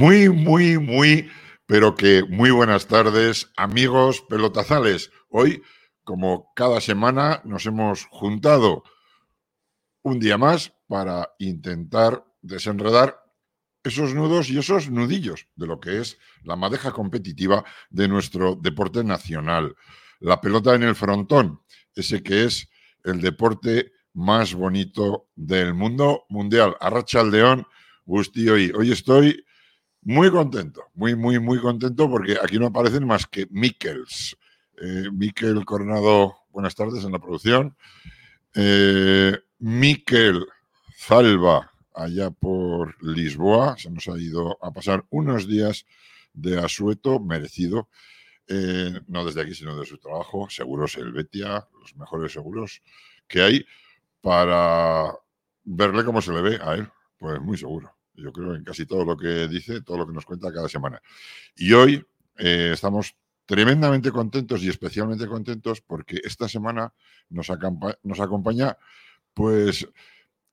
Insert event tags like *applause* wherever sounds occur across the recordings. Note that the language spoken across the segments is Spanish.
Muy, muy, muy, pero que muy buenas tardes, amigos pelotazales. Hoy, como cada semana, nos hemos juntado un día más para intentar desenredar esos nudos y esos nudillos de lo que es la madeja competitiva de nuestro deporte nacional. La pelota en el frontón, ese que es el deporte más bonito del mundo mundial. Arracha al león, Gusti, hoy. Hoy estoy muy contento, muy, muy, muy contento porque aquí no aparecen más que Mikkels. Eh, Miquel Coronado, buenas tardes en la producción. Eh, Miquel Zalba, allá por Lisboa, se nos ha ido a pasar unos días de asueto merecido. Eh, no desde aquí, sino de su trabajo, Seguros Helvetia, los mejores seguros que hay para verle cómo se le ve a él. Pues muy seguro. Yo creo en casi todo lo que dice, todo lo que nos cuenta cada semana. Y hoy eh, estamos tremendamente contentos y especialmente contentos porque esta semana nos, nos acompaña pues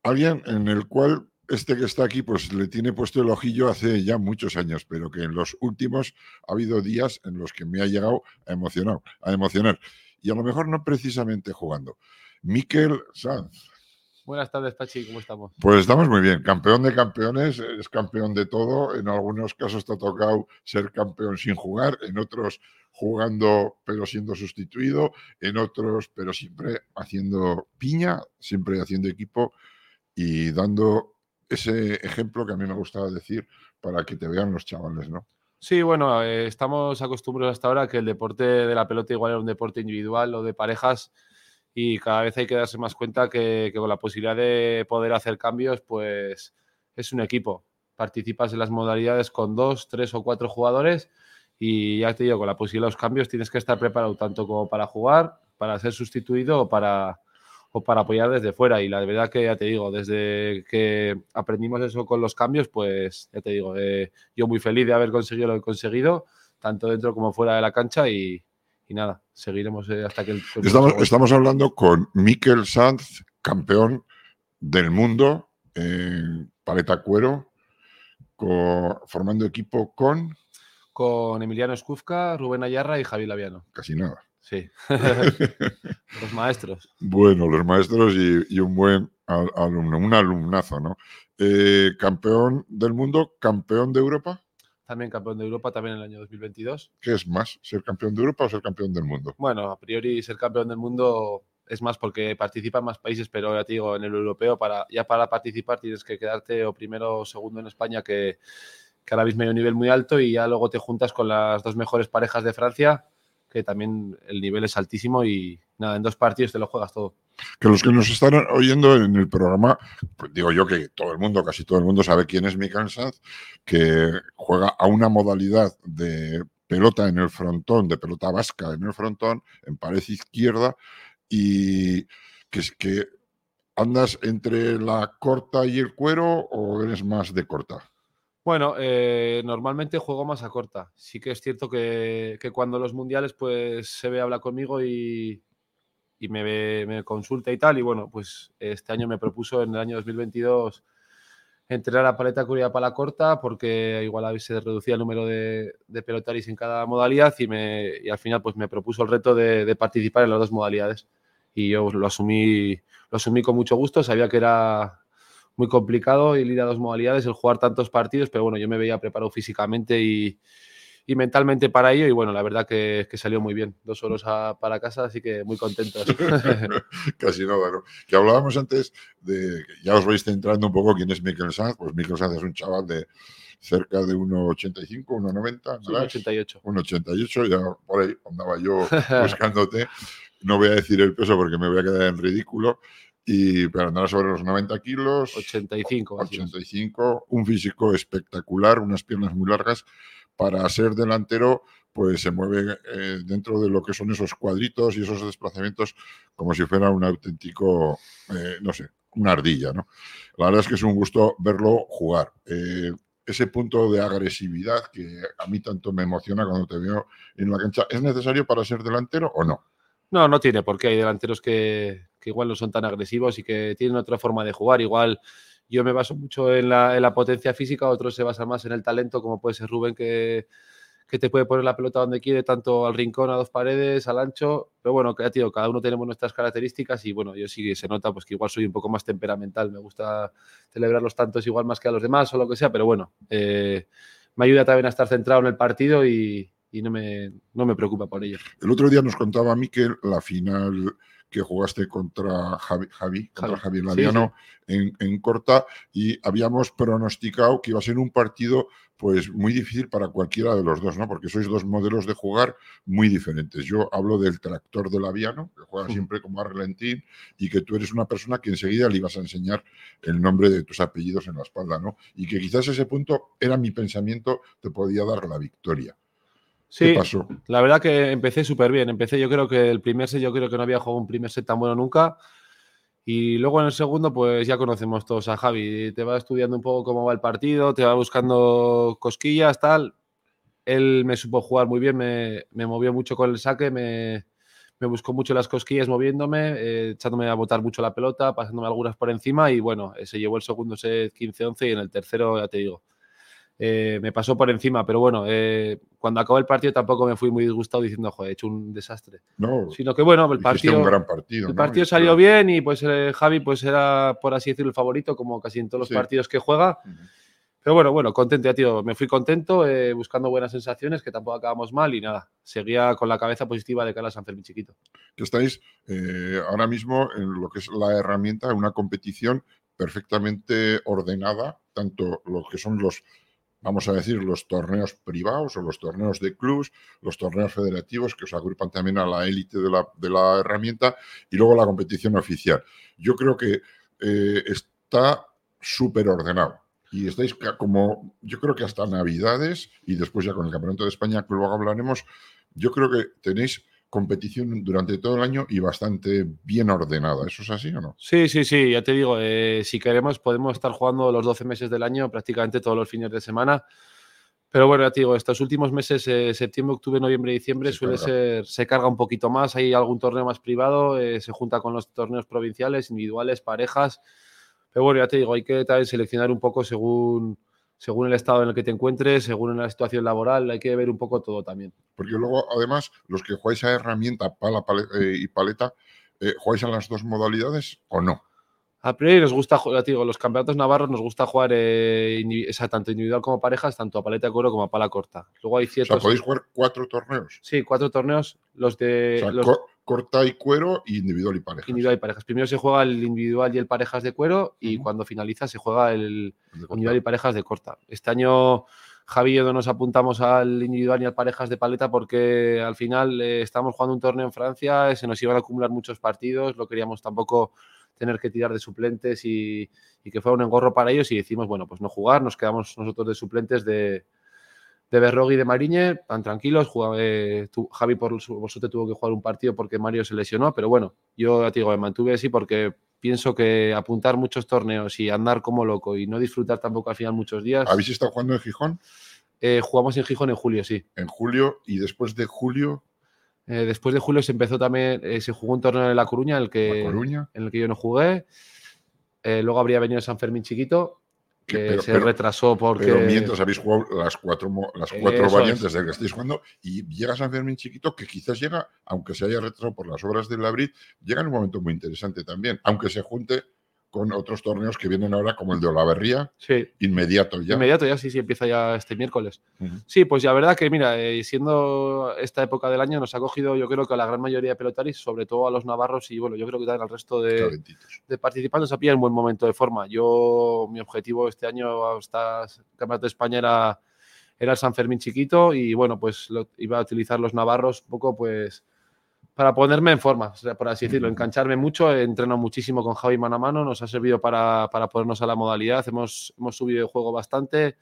alguien en el cual este que está aquí pues le tiene puesto el ojillo hace ya muchos años, pero que en los últimos ha habido días en los que me ha llegado a emocionar, a emocionar. Y a lo mejor no precisamente jugando. Miquel Sanz. Buenas tardes, Pachi, ¿cómo estamos? Pues estamos muy bien. Campeón de campeones, es campeón de todo. En algunos casos te ha tocado ser campeón sin jugar, en otros jugando pero siendo sustituido, en otros pero siempre haciendo piña, siempre haciendo equipo y dando ese ejemplo que a mí me gustaba decir para que te vean los chavales, ¿no? Sí, bueno, eh, estamos acostumbrados hasta ahora que el deporte de la pelota igual era un deporte individual o de parejas y cada vez hay que darse más cuenta que, con la posibilidad de poder hacer cambios, pues es un equipo. Participas en las modalidades con dos, tres o cuatro jugadores y ya te digo, con la posibilidad de los cambios tienes que estar preparado tanto como para jugar, para ser sustituido o para, para apoyar desde fuera. Y la verdad que ya te digo, desde que aprendimos eso con los cambios, pues ya te digo, eh, yo muy feliz de haber conseguido lo que he conseguido, tanto dentro como fuera de la cancha y, y nada, seguiremos eh, hasta que el... *laughs* Estamos, estamos hablando con Mikel Sanz, campeón del mundo en paleta cuero, formando equipo con... Con Emiliano Escufca, Rubén Ayarra y Javier Laviano. Casi nada. Sí. *laughs* los maestros. Bueno, los maestros y, un buen alumno, un alumnazo, ¿no? Eh, campeón del mundo, campeón de Europa también campeón de Europa, también en el año 2022. ¿Qué es más, ser campeón de Europa o ser campeón del mundo? Bueno, a priori ser campeón del mundo es más porque participan más países, pero ya te digo, en el europeo, para, ya para participar tienes que quedarte o primero o segundo en España, que, que ahora mismo hay un nivel muy alto, y ya luego te juntas con las dos mejores parejas de Francia, también el nivel es altísimo y nada, en dos partidos te lo juegas todo que los que nos están oyendo en el programa, pues digo yo que todo el mundo, casi todo el mundo sabe quién es Mikael Sanz, que juega a una modalidad de pelota en el frontón, de pelota vasca en el frontón, en pared izquierda, y que es que andas entre la corta y el cuero o eres más de corta. Bueno, eh, normalmente juego más a corta. Sí que es cierto que, que, cuando los mundiales pues se ve, habla conmigo y, y me, me, consulta y tal. Y bueno, pues este año me propuso en el año 2022 entrenar a paleta curia para la corta porque igual se reducía el número de, de pelotaris en cada modalidad y, me, y al final pues me propuso el reto de, de, participar en las dos modalidades. Y yo lo asumí, lo asumí con mucho gusto, sabía que era muy complicado el ir a dos modalidades, el jugar tantos partidos, pero bueno, yo me veía preparado físicamente y, y mentalmente para ello. Y bueno, la verdad que, que salió muy bien. Dos horas para casa, así que muy contentos. *laughs* *laughs* Casi nada, ¿no? Que hablábamos antes de, ya os vais centrando un poco quién es Mikel Sanz. Pues Mikel Sanz es un chaval de cerca de 1,85, 1,90. 1,88. 1,88, ya por ahí andaba yo *laughs* buscándote. No voy a decir el peso porque me voy a quedar en ridículo. Y, pero andaba sobre los 90 kilos. 85. 85, un físico espectacular, unas piernas muy largas para ser delantero, pues se mueve eh, dentro de lo que son esos cuadritos y esos desplazamientos como si fuera un auténtico, eh, no sé, una ardilla, ¿no? La verdad es que es un gusto verlo jugar. Eh, ese punto de agresividad que a mí tanto me emociona cuando te veo en la cancha, ¿es necesario para ser delantero o no? No, no tiene porque hay delanteros que, que igual no son tan agresivos y que tienen otra forma de jugar. Igual yo me baso mucho en la, potencia física, otros se basan más en el talento, como puede ser Rubén, que, que te puede poner la pelota donde quiere, tanto al rincón, a dos paredes, al ancho. Pero bueno, tío, cada uno tenemos nuestras características y bueno, yo sí se nota pues que igual soy un poco más temperamental, me gusta celebrar los tantos igual más que a los demás o lo que sea, pero bueno, eh, me ayuda también a estar centrado en el partido y, y no, me, no me preocupa por ello. El otro día nos contaba a mí que la final que jugaste contra Javi, Javi contra Javier Laviano En, en, Corta y habíamos pronosticado que iba a ser un partido pues muy difícil para cualquiera de los dos, ¿no? Porque sois dos modelos de jugar muy diferentes. Yo hablo del tractor de Laviano, que juega siempre como a relentín, y que tú eres una persona que enseguida le ibas a enseñar el nombre de tus apellidos en la espalda, ¿no? Y que quizás ese punto era mi pensamiento, te podía dar la victoria. Sí, pasó? la verdad que empecé súper bien. Empecé, yo creo que el primer set, yo creo que no había jugado un primer set tan bueno nunca. Y luego en el segundo, pues ya conocemos todos a Javi. Te va estudiando un poco cómo va el partido, te va buscando cosquillas, tal. Él me supo jugar muy bien, me, movió mucho con el saque, me, buscó mucho las cosquillas moviéndome, eh, echándome a botar mucho la pelota, pasándome algunas por encima y bueno, se llevó el segundo set 15-11 y en el tercero, ya te digo, eh, me pasó por encima, pero bueno, eh, cuando acabó el partido tampoco me fui muy disgustado diciendo, joder, he hecho un desastre. No, sino que bueno, el partido, un gran partido, el partido salió bien y pues eh, Javi pues era, por así decirlo, el favorito, como casi en todos los partidos que juega. Pero bueno, bueno, contento, ya tío, me fui contento, buscando buenas sensaciones, que tampoco acabamos mal y nada, seguía con la cabeza positiva de cara a San Fermín Chiquito. Que estáis ahora mismo en lo que es la herramienta, una competición perfectamente ordenada, tanto lo que son los vamos a decir, los torneos privados o los torneos de clubs, los torneos federativos que os agrupan también a la élite de la, de la, herramienta y luego la competición oficial. Yo creo que eh, está súper ordenado. Y estáis como, yo creo que hasta Navidades y después ya con el Campeonato de España, que luego hablaremos, yo creo que tenéis competición durante todo el año y bastante bien ordenada. ¿Eso es así o no? Sí, sí, sí, ya te digo, eh, si queremos podemos estar jugando los 12 meses del año prácticamente todos los fines de semana. Pero bueno, ya te digo, estos últimos meses, eh, septiembre, octubre, noviembre y diciembre, se suele ser, se carga un poquito más, hay algún torneo más privado, eh, se junta con los torneos provinciales, individuales, parejas. Pero bueno, ya te digo, hay que también seleccionar un poco según, según el estado en el que te encuentres, según la situación laboral, hay que ver un poco todo también. Porque luego, además, los que jugáis a herramienta, pala, eh, y paleta, eh, ¿jugáis a las dos modalidades o no? A priori nos gusta, digo, los campeonatos navarros nos gusta jugar eh, tanto individual como parejas, tanto a paleta de cuero como a pala corta. Luego hay ciertos... O sea, ¿podéis jugar cuatro torneos? Sí, cuatro torneos. Los de... corta y cuero y individual y parejas. Individual y parejas. Primero se juega el individual y el parejas de cuero y cuando finaliza se juega el, individual y parejas de corta. Este año Javi y yo no nos apuntamos al individual ni al parejas de paleta porque al final eh, estábamos jugando un torneo en Francia, se nos iban a acumular muchos partidos, lo queríamos tampoco tener que tirar de suplentes y, que fuera un engorro para ellos y decimos, bueno, pues no jugar, nos quedamos nosotros de suplentes de, de Berrogui y de Mariñe, tan tranquilos. Eh, Javi por suerte tuvo que jugar un partido porque Mario se lesionó, pero bueno, yo ya te digo, me mantuve así porque pienso que apuntar muchos torneos y andar como loco y no disfrutar tampoco al final muchos días. ¿Habéis estado jugando en Gijón? Eh, jugamos en Gijón en julio, sí. En julio y después de julio. Eh, después de julio se empezó también, se jugó un torneo en La Coruña, en el que, En el que yo no jugué. Luego habría venido San Fermín chiquito, que se retrasó porque. Pero mientras habéis jugado las cuatro, las cuatro variantes de que estáis jugando y llega San Fermín chiquito, que quizás llega, aunque se haya retrasado por las obras del Labrit, llega en un momento muy interesante también, aunque se junte con otros torneos que vienen ahora, como el de Olaverría. Sí. Inmediato ya. Inmediato ya, sí, sí, empieza ya este miércoles. Sí, pues la verdad que, mira, eh, siendo esta época del año, nos ha cogido, yo creo que a la gran mayoría de pelotaris, sobre todo a los navarros y, bueno, yo creo que también al resto de, de participantes, a en buen momento de forma. Yo, mi objetivo este año hasta el Campeonato de España era, era el San Fermín chiquito y, bueno, pues iba a utilizar los navarros un poco, pues para ponerme en forma, por así decirlo, engancharme mucho. Entreno muchísimo con Javi mano a mano, nos ha servido para, para ponernos a la modalidad. Hemos, hemos subido el juego bastante.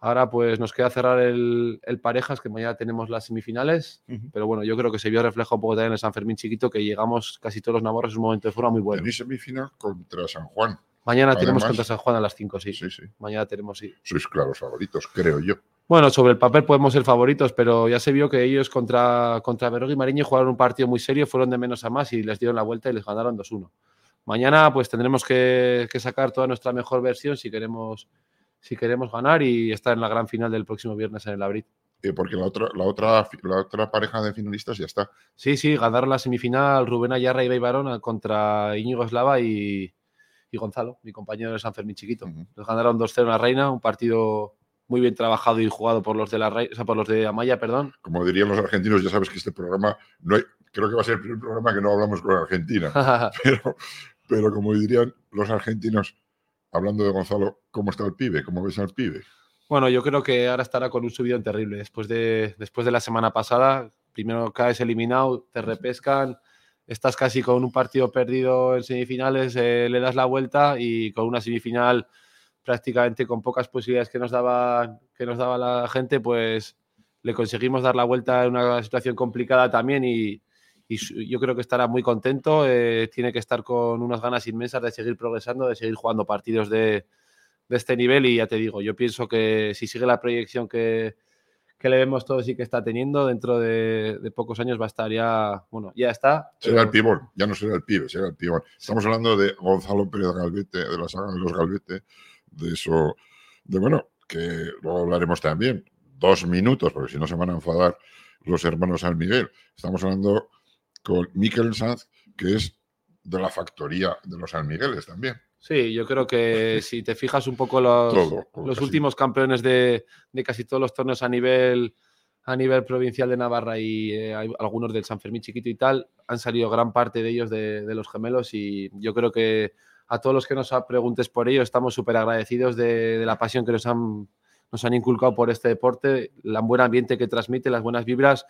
Ahora pues nos queda cerrar el, el parejas, que mañana tenemos las semifinales. Pero bueno, yo creo que se vio reflejo un poco también en el San Fermín chiquito, que llegamos casi todos los navarros en un momento de forma muy bueno. Tenéis semifinal contra San Juan. Mañana tenemos contra San Juan a las 5, sí. Sí, sí. Mañana tenemos, sí. Sois claros favoritos, creo yo. Bueno, sobre el papel podemos ser favoritos, pero ya se vio que ellos contra, contra y Mariño jugaron un partido muy serio, fueron de menos a más y les dieron la vuelta y les ganaron 2-1. mañana pues tendremos que, que sacar toda nuestra mejor versión si queremos, si queremos ganar y estar en la gran final del próximo viernes en el Abril. Eh, porque la otra, la, otra, la otra pareja de finalistas ya está. Sí, sí, ganaron la semifinal Rubén Ayarra y Barona contra Íñigo Eslava y, y Gonzalo, mi compañero de San Fermín Chiquito. Ujú. Nos ganaron 2-0 en la Reina, un partido muy bien trabajado y jugado por los de la o sea, por los de Amaya, perdón. Como dirían los argentinos, ya sabes que este programa, no hay, creo que va a ser el primer programa que no hablamos con Argentina. *laughs* Pero, pero como dirían los argentinos, hablando de Gonzalo, ¿cómo está el pibe? ¿Cómo ves al pibe? Bueno, yo creo que ahora estará con un subidón terrible. Después de, después de la semana pasada, primero caes eliminado, te repescan, estás casi con un partido perdido en semifinales, eh, le das la vuelta y con una semifinal prácticamente con pocas posibilidades que nos daba, que nos daba la gente, pues le conseguimos dar la vuelta en una situación complicada también y, y yo creo que estará muy contento. eh, tiene que estar con unas ganas inmensas de seguir progresando, de seguir jugando partidos de, de este nivel y ya te digo, yo pienso que si sigue la proyección que, que le vemos todos y que está teniendo, dentro de, de pocos años va a estar ya, bueno, ya está. Será el pibón, ya no será el pibe, será el pibón. Estamos hablando de Gonzalo Pérez Galvete, de la saga de los Galvete, de eso, de bueno, que luego hablaremos también, dos minutos, porque si no se van a enfadar los hermanos San Miguel. Estamos hablando con Miquel Sanz, que es de la factoría de los San Migueles también. Sí, yo creo que *laughs* si te fijas un poco los, Todo, los últimos campeones de, de casi todos los torneos a nivel, a nivel provincial de Navarra y eh, hay algunos del San Fermín chiquito y tal, han salido gran parte de ellos de, de los gemelos y yo creo que a todos los que nos preguntes por ello estamos súper agradecidos de, la pasión que nos han, nos han inculcado por este deporte, el buen ambiente que transmite, las buenas vibras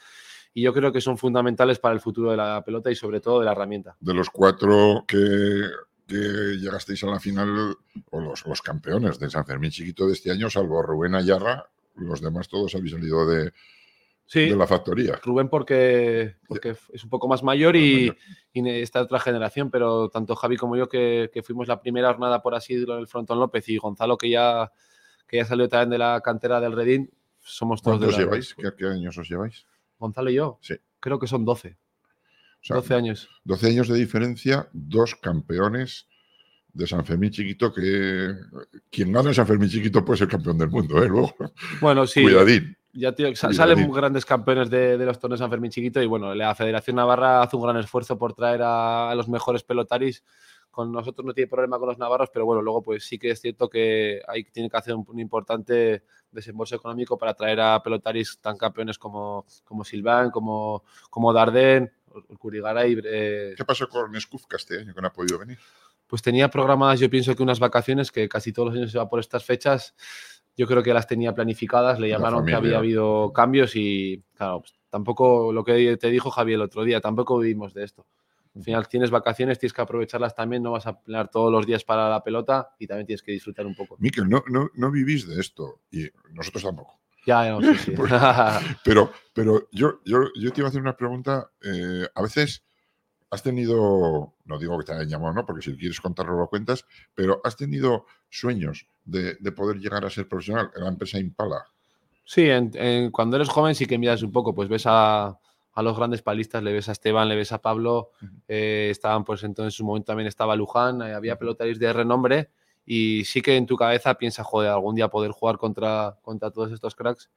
y yo creo que son fundamentales para el futuro de la pelota y sobre todo de la herramienta. De los cuatro que, que llegasteis a la final, o los, los campeones de San Fermín Chiquito de este año, salvo Rubén Ayarra, los demás todos habéis salido de, Sí, de la factoría. Rubén porque, porque es un poco más mayor y, y esta otra generación, pero tanto Javi como yo que, que fuimos la primera jornada por así decirlo en el Frontón López y Gonzalo que ya, que ya salió también de la cantera del Redín, somos todos de ¿Cuántos la- lleváis? ¿Qué, qué años os lleváis? Gonzalo y yo, Sí. creo que son 12, O sea, 12 años. 12 años de diferencia, dos campeones de San Fermín Chiquito, que quien gana en San Fermín Chiquito puede ser campeón del mundo, ¿eh? Luego, Bueno, sí, cuidadín. Ya tío, salen grandes campeones de, de los torneos San Fermín Chiquito y bueno, la Federación Navarra hace un gran esfuerzo por traer a, a los mejores pelotaris. Con nosotros no tiene problema con los navarros, pero bueno, luego pues sí que es cierto que ahí tiene que hacer un, un importante desembolso económico para traer a pelotaris tan campeones como, como Silván, como, como Dardén, Curigaray. eh, ¿Qué pasó con Skufka este año que no ha podido venir? pues tenía programadas, yo pienso que unas vacaciones que casi todos los años se va por estas fechas. Yo creo que las tenía planificadas, le La llamaron que había habido cambios y, claro, pues, tampoco lo que te dijo Javier el otro día, tampoco vivimos de esto. Al final tienes vacaciones, tienes que aprovecharlas también, no vas a planear todos los días para la pelota y también tienes que disfrutar un poco. Miquel, no, no, no vivís de esto y nosotros tampoco. Ya, no, sí, sí. *laughs* *laughs* Pero, pero yo, yo, yo te iba a hacer una pregunta. eh, a veces has tenido, no digo que te hayan llamado, no, porque si quieres contarlo lo cuentas, pero has tenido sueños de, de poder llegar a ser profesional en la empresa Impala. Sí, en- en- cuando eres joven sí que miras un poco, pues ves a, a los grandes palistas, le ves a Esteban, le ves a Pablo, eh, estaban pues entonces en su momento también estaba Luján, eh, había pelotaris de renombre y sí que en tu cabeza piensas, joder, algún día poder jugar contra, contra todos estos cracks.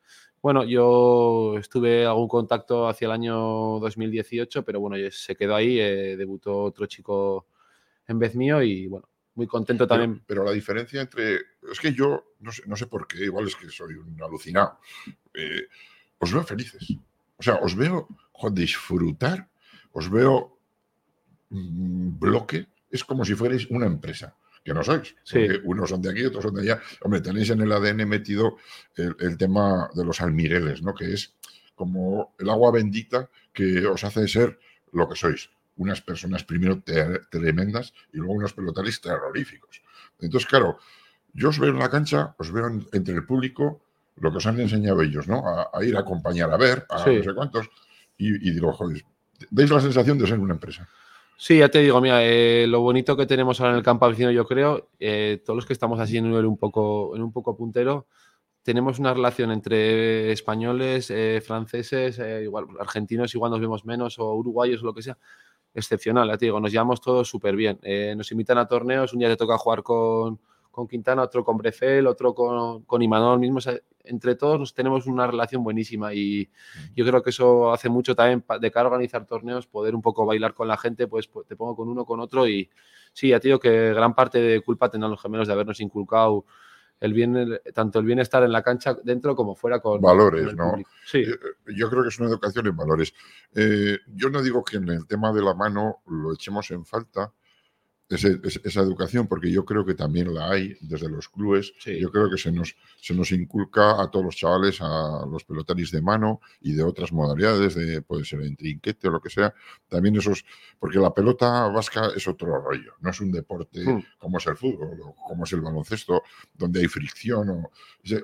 Bueno, yo estuve algún contacto hacia el año 2018, pero bueno, se quedó ahí, eh, debutó otro chico en vez mío y bueno, muy contento también. pero la diferencia entre. Es que yo no sé, no sé por qué, igual es que soy un alucinado. eh, os veo felices. O sea, os veo disfrutar, os veo mm, bloque. Es como si fuerais una empresa, que no sois. Sí. Porque unos son de aquí, otros son de allá. Hombre, tenéis en el ADN metido el, el tema de los almireles, ¿no? Que es como el agua bendita que os hace ser lo que sois. Unas personas primero tremendas y luego unos pelotaris terroríficos. Entonces, claro, yo os veo en la cancha, os veo en- entre el público lo que os han enseñado ellos, ¿no? A, a ir a acompañar a ver, a Sí. no sé cuántos, y, y digo, joder, dais la sensación de ser una empresa. Sí, ya te digo, mira, eh, lo bonito que tenemos ahora en el campo vecino, yo creo, eh, todos los que estamos así en un nivel un poco, en un poco puntero, tenemos una relación entre españoles, eh, franceses, igual argentinos, igual nos vemos menos, o uruguayos o lo que sea, excepcional, ya te digo, nos llevamos todos súper bien. Nos invitan a torneos, un día te toca jugar con, con Quintana, otro con Brecel, otro con, con Imanol mismo. entre todos nos tenemos una relación buenísima y yo creo que eso hace mucho también de cara a organizar torneos, poder un poco bailar con la gente, pues, pues te pongo con uno, con otro y sí, ya te digo que gran parte de culpa tendrán los gemelos de habernos inculcado el bien, tanto el bienestar en la cancha dentro como fuera con valores, ¿no? Sí. Eh, yo creo que es una educación en valores. Eh, yo no digo que en el tema de la mano lo echemos en falta, esa educación, porque yo creo que también la hay desde los clubes. Yo creo que se nos, se nos inculca a todos los chavales, a los pelotaris de mano y de otras modalidades, de, puede ser en trinquete o lo que sea. También esos, porque la pelota vasca es otro rollo, no es un deporte hmm. como es el fútbol o como es el baloncesto, donde hay fricción o,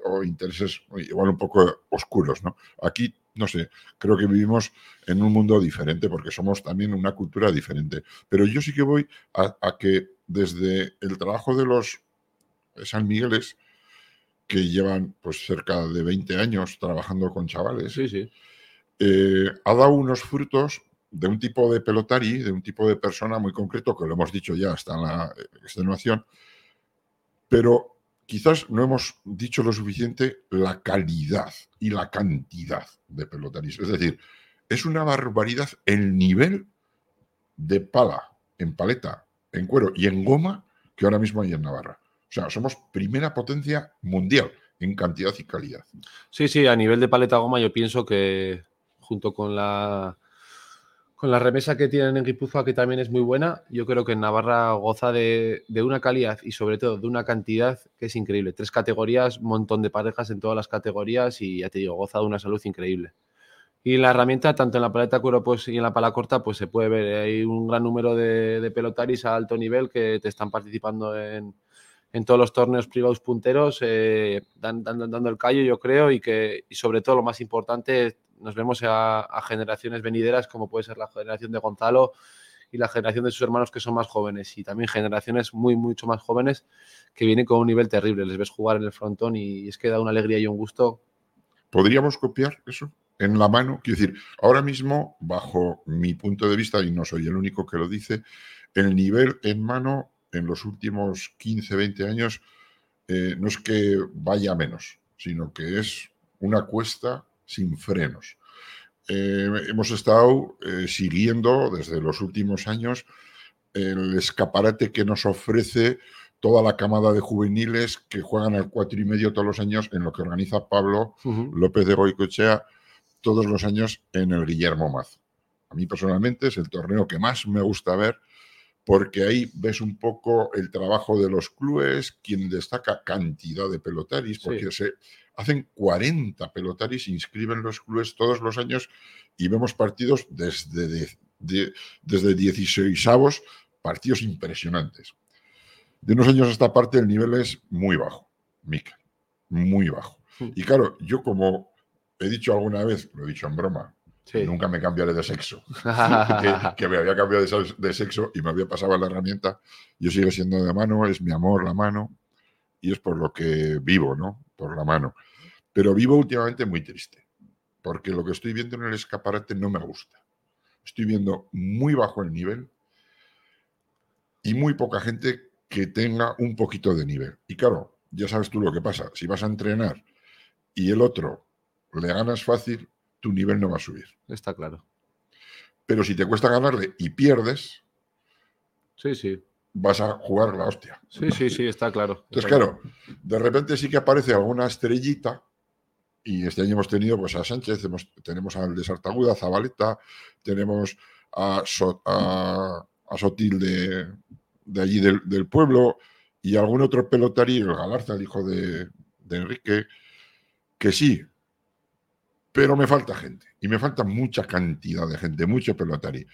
o intereses igual un poco oscuros. ¿no? Aquí no sé, creo que vivimos en un mundo diferente porque somos también una cultura diferente. Pero yo sí que voy a, que desde el trabajo de los San Migueles, que llevan pues cerca de 20 años trabajando con chavales, sí, sí. Eh, ha dado unos frutos de un tipo de pelotari, de un tipo de persona muy concreto, que lo hemos dicho ya hasta en la extenuación, pero quizás no hemos dicho lo suficiente la calidad y la cantidad de pelotaris. Es decir, es una barbaridad el nivel de pala, en paleta, en cuero y en goma que ahora mismo hay en Navarra. O sea, somos primera potencia mundial en cantidad y calidad. Sí, sí, a nivel de paleta goma yo pienso que junto con la con la remesa que tienen en Guipúzcoa, que también es muy buena, yo creo que Navarra goza de, una calidad y sobre todo de una cantidad que es increíble. Tres categorías, montón de parejas en todas las categorías y ya te digo, goza de una salud increíble. Y la herramienta, tanto en la paleta cuero pues, y en la pala corta, pues se puede ver. Hay un gran número de, pelotaris a alto nivel que te están participando en, todos los torneos privados punteros, eh, dando el callo, yo creo, y que y sobre todo lo más importante, nos vemos a, generaciones venideras como puede ser la generación de Gonzalo y la generación de sus hermanos que son más jóvenes y también generaciones muy, mucho más jóvenes que vienen con un nivel terrible. Les ves jugar en el frontón y es que da una alegría y un gusto. ¿Podríamos copiar eso? En la mano, quiero decir, ahora mismo, bajo mi punto de vista, y no soy el único que lo dice, el nivel en mano en los últimos 15, 20 años eh, no es que vaya menos, sino que es una cuesta sin frenos. Eh, hemos estado eh, siguiendo desde los últimos años el escaparate que nos ofrece toda la camada de juveniles que juegan al cuatro y medio todos los años en lo que organiza Pablo López de Goicochea todos los años en el Guillermo Maz. A mí personalmente es el torneo que más me gusta ver porque ahí ves un poco el trabajo de los clubes, quien destaca cantidad de pelotaris, porque se hacen 40 pelotaris, inscriben los clubes todos los años y vemos partidos desde, desde 16 avos, partidos impresionantes. De unos años a esta parte el nivel es muy bajo, Mica, muy bajo. Y claro, yo como he dicho alguna vez, lo he dicho en broma, Nunca me cambiaré de sexo. *laughs* que, me había cambiado de, sexo y me había pasado la herramienta. Yo sigo siendo de mano, es mi amor la mano y es por lo que vivo, ¿no? Por la mano. Pero vivo últimamente muy triste, porque lo que estoy viendo en el escaparate no me gusta. Estoy viendo muy bajo el nivel y muy poca gente que tenga un poquito de nivel. Y claro, ya sabes tú lo que pasa. Si vas a entrenar y el otro le ganas fácil, tu nivel no va a subir. Está claro. Pero si te cuesta ganarle y pierdes, sí, sí. vas a jugar la hostia. Sí, sí, sí, está claro. Entonces, claro, de repente sí que aparece alguna estrellita y este año hemos tenido pues, a Sánchez, tenemos al de Sartaguda, a Zabaleta, tenemos a, a, Sotil de, allí del, pueblo y algún otro pelotario, el Galarza, el hijo de, de Enrique, que sí, pero me falta gente y me falta mucha cantidad de gente, mucho pelotari.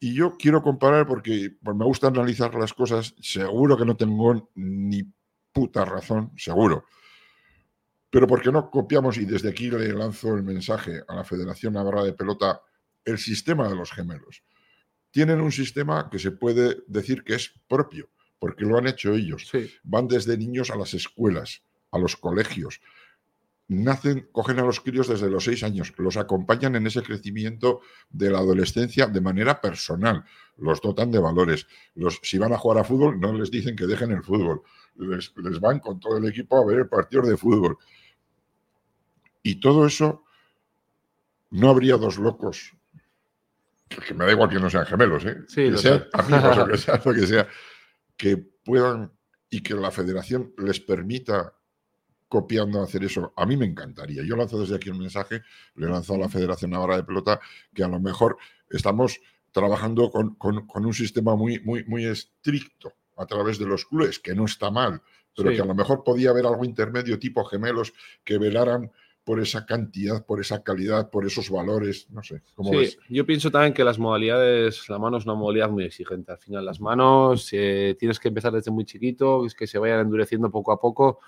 Y yo quiero comparar porque pues, me gusta analizar las cosas, seguro que no tengo ni puta razón, seguro. Pero ¿por qué no copiamos y desde aquí le lanzo el mensaje a la Federación Navarra de Pelota el sistema de los gemelos? Tienen un sistema que se puede decir que es propio, porque lo han hecho ellos. Van desde niños a las escuelas, a los colegios, nacen, cogen a los críos desde los seis años, los acompañan en ese crecimiento de la adolescencia de manera personal, los dotan de valores. Los, si van a jugar a fútbol, no les dicen que dejen el fútbol, les, les van con todo el equipo a ver el partido de fútbol. Y todo eso, no habría dos locos, que me da igual que no sean gemelos, ¿eh? Sí, que sean sé. amigos o que *laughs* sea lo que sea, que puedan y que la federación les permita copiando hacer eso. A mí me encantaría. Yo lanzo desde aquí un mensaje, le lanzo a la Federación Navarra de Pelota, que a lo mejor estamos trabajando con, con- con un sistema muy, muy, muy estricto a través de los clubes, que no está mal, pero Sí. que a lo mejor podía haber algo intermedio tipo gemelos que velaran por esa cantidad, por esa calidad, por esos valores, no sé, ¿cómo Sí, ves? yo pienso también que las modalidades, la mano es una modalidad muy exigente. Al final, las manos eh, tienes que empezar desde muy chiquito, es que se vayan endureciendo poco a poco.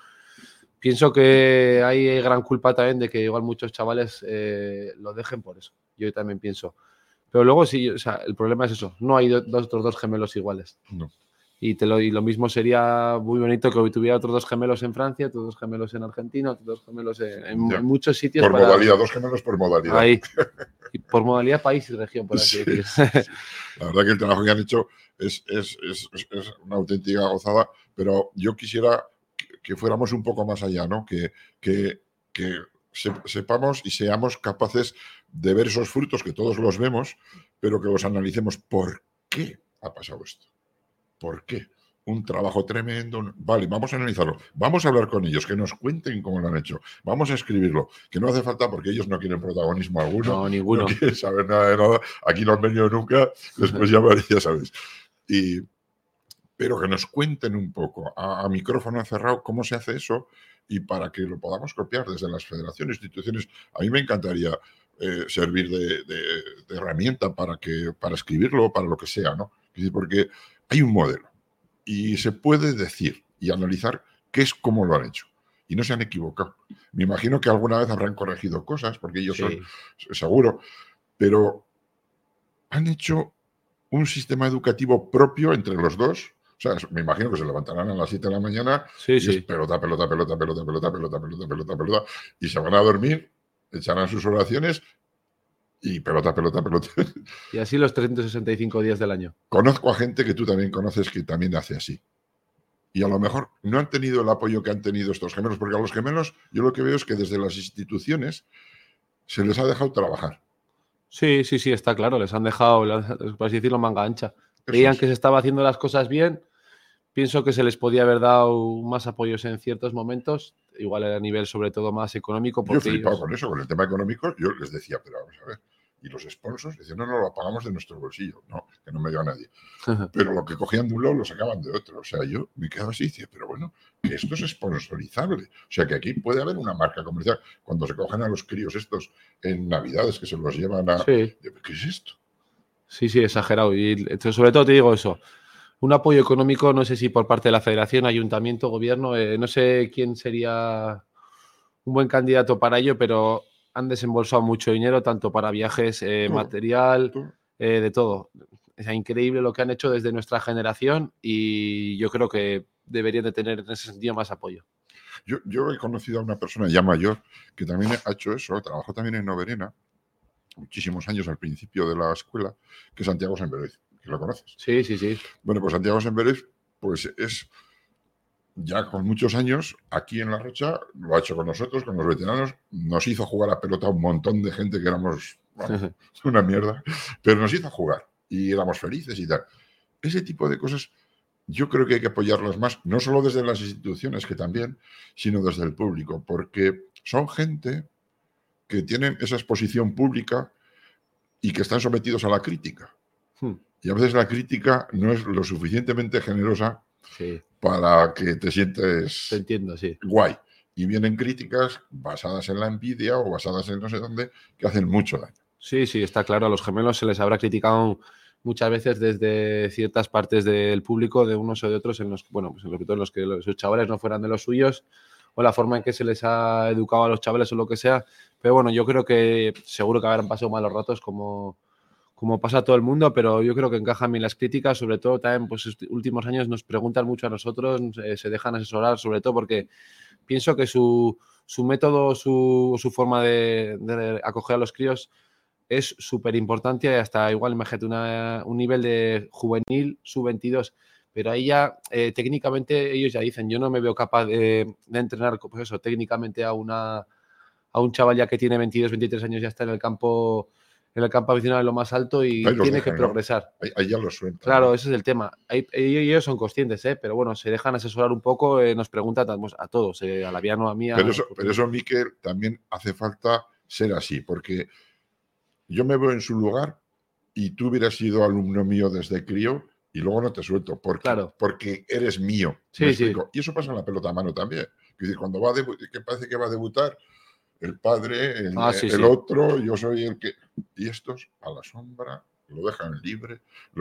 Pienso que hay gran culpa también de que igual muchos chavales eh, lo dejen por eso. Yo también pienso. Pero luego sí, o sea, el problema es eso. No hay do- dos, otros dos gemelos iguales. No. Y, te lo, y lo mismo sería muy bonito que tuviera otros dos gemelos en Francia, otros dos gemelos en Argentina, otros dos gemelos en, en muchos sitios. Por para- modalidad, dos gemelos por modalidad. Ahí. *laughs* Y por modalidad, país y región, por así Sí. decir. *laughs* La verdad que el trabajo que han hecho es- es- es- es una auténtica gozada, pero yo quisiera que, fuéramos un poco más allá, ¿no? Que, que- que se- sepamos y seamos capaces de ver esos frutos que todos los vemos, pero que los analicemos. ¿Por qué ha pasado esto? ¿Por qué? Un trabajo tremendo. Vale, vamos a analizarlo. Vamos a hablar con ellos, que nos cuenten cómo lo han hecho. Vamos a escribirlo, que no hace falta porque ellos no quieren protagonismo alguno No, ninguno. no quieren saber nada de nada. Aquí no han venido nunca, *laughs* después ya, ya sabes. Y, pero que nos cuenten un poco a, a micrófono cerrado cómo se hace eso y para que lo podamos copiar desde las federaciones, instituciones. A mí me encantaría eh, servir de, de- de herramienta para, que, para escribirlo, para lo que sea, ¿no? Porque hay un modelo y se puede decir y analizar qué es cómo lo han hecho. Y no se han equivocado. Me imagino que alguna vez habrán corregido cosas, porque ellos son Sí. seguro, pero han hecho un sistema educativo propio entre los dos. O sea, me imagino que se levantarán a las 7 de la mañana Sí, y es pelota, pelota, pelota, pelota, pelota, pelota, pelota, pelota, pelota, y se van a dormir, echarán sus oraciones y pelota, pelota, pelota. *laughs* Y así los 365 días del año. Conozco a gente que tú también conoces que también hace así. Y a lo mejor no han tenido el apoyo que han tenido estos gemelos, porque a los gemelos yo lo que veo es que desde las instituciones se les ha dejado trabajar. Sí, sí, sí, está claro. Les han dejado, por así decirlo, manga ancha. Creían que se estaba haciendo las cosas bien. Pienso que se les podía haber dado más apoyos en ciertos momentos, igual a nivel sobre todo más económico. Yo Porque flipado ellos- con eso, con el tema económico. Yo les decía, pero vamos a ver. Y los sponsors decían, no, no, lo pagamos de nuestro bolsillo. No, que no me dio a nadie. Pero lo que cogían de un lado lo sacaban de otro. O sea, yo me quedaba así y decía, pero bueno, que esto es sponsorizable. O sea, que aquí puede haber una marca comercial. Cuando se cogen a los críos estos en Navidades, que se los llevan a. sí, ¿Qué es esto? Sí, sí, exagerado. Y sobre todo te digo eso. Un apoyo económico, no sé si por parte de la federación, ayuntamiento, gobierno, eh, no sé quién sería un buen candidato para ello, pero han desembolsado mucho dinero, tanto para viajes, eh, Todo. material, Todo. eh, de todo. Es increíble lo que han hecho desde nuestra generación y yo creo que deberían de tener en ese sentido más apoyo. Yo, yo he conocido a una persona ya mayor que también ha hecho eso, trabajó también en Noverena, muchísimos años al principio de la escuela, que es Santiago Semberoiz, que lo conoces. Sí, sí, sí. Bueno, pues Santiago Semberoiz, pues es ya con muchos años, aquí en La Rocha, lo ha hecho con nosotros, con los veteranos, nos hizo jugar a pelota un montón de gente que éramos bueno, *laughs* una mierda, pero nos hizo jugar y éramos felices y tal. Ese tipo de cosas yo creo que hay que apoyarlas más, no solo desde las instituciones, que también, sino desde el público, porque son gente que tienen esa exposición pública y que están sometidos a la crítica. Hmm. Y a veces la crítica no es lo suficientemente generosa Sí, para que te sientes te entiendo, sí. guay. Y vienen críticas basadas en la envidia o basadas en no sé dónde que hacen mucho daño. Sí, sí, está claro. A los gemelos se les habrá criticado muchas veces desde ciertas partes del público, de unos o de otros, en los, bueno, pues sobre todo en los que los, sus chavales no fueran de los suyos, o la forma en que se les ha educado a los chavales o lo que sea. Pero bueno, yo creo que seguro que habrán pasado malos ratos como, como pasa a todo el mundo, pero yo creo que encajan bien las críticas, sobre todo también, pues estos últimos años nos preguntan mucho a nosotros, eh, se dejan asesorar, sobre todo porque pienso que su, su método, su, su forma de, acoger a los críos es súper importante y hasta igual, imagínate, una, un nivel de juvenil sub-22, pero ahí ya eh, técnicamente ellos ya dicen, yo no me veo capaz de, de entrenar, pues eso, técnicamente a, una, a un chaval ya que tiene 22, 23 años, ya está en el campo en el campo aficionado en lo más alto y tiene dejan, que progresar. ¿no? Ahí, ahí, ya lo sueltan. Claro, ¿no? ese es el tema. Ahí, ellos son conscientes, ¿eh? pero bueno, se dejan asesorar un poco, eh, nos preguntan a todos, eh, a la Viano, a mí. A... Pero, eso, pero eso, Miquel, también hace falta ser así, porque yo me veo en su lugar y tú hubieras sido alumno mío desde crío y luego no te suelto, porque, claro. porque eres mío. Sí, sí. Y eso pasa en la pelota a mano también. Es decir, cuando va a que parece que va a debutar, el padre, el, ah, sí, el sí. otro, yo soy el que... Y estos a la sombra lo dejan libre.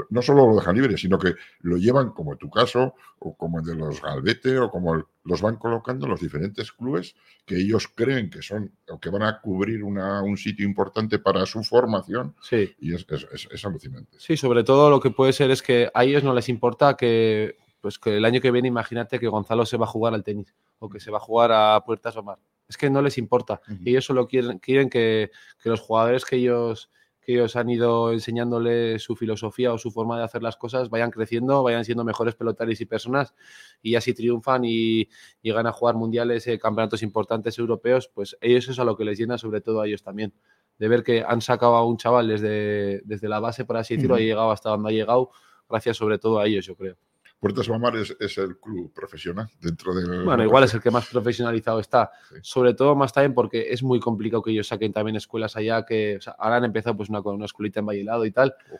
No solo lo dejan libre, sino que lo llevan, como en tu caso, o como el de los Galvete, o como el, los van colocando en los diferentes clubes que ellos creen que son, o que van a cubrir una, un sitio importante para su formación. Sí. Y es, es, es, es alucinante. Sí, sobre todo lo que puede ser es que a ellos no les importa que, pues que el año que viene, imagínate que Gonzalo se va a jugar al tenis o que se va a jugar a Puertas o Mar es que no les importa. Uh -huh. Y ellos solo quieren, quieren que, que, los jugadores que ellos, que ellos han ido enseñándole su filosofía o su forma de hacer las cosas vayan creciendo, vayan siendo mejores pelotaris y personas y así triunfan y llegan a jugar mundiales, eh, campeonatos importantes europeos, pues ellos es a lo que les llena sobre todo a ellos también. De ver que han sacado a un chaval desde, desde la base, por así decirlo, uh -huh. ha llegado hasta donde ha llegado, gracias sobre todo a ellos, yo creo. Puertas Mamar es, es, el club profesional dentro de. Bueno, igual es el que más profesionalizado está. Sí. Sobre todo más también porque es muy complicado que ellos saquen también escuelas allá, que o sea, ahora han empezado pues una, una escuelita en Bailado y tal. Oh.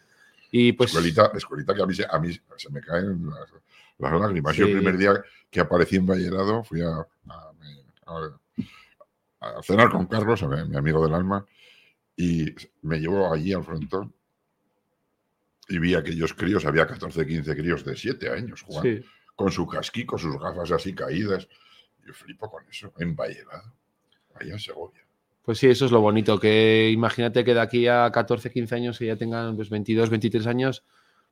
Y pues. Escuelita, escuelita que a mí, se, a mí se me caen las, las lágrimas. Sí. Yo el primer día que aparecí en Bailado fui a, a cenar con Carlos, mi amigo del alma, y me llevó allí al frontón y vi aquellos críos, había 14, 15 críos de 7 años jugando, sí. con su casquico, sus gafas así caídas. Yo flipo con eso, en Valledado, allá en Segovia. Pues sí, eso es lo bonito, que imagínate que de aquí a 14, 15 años, que ya tengan pues, 22, 23 años,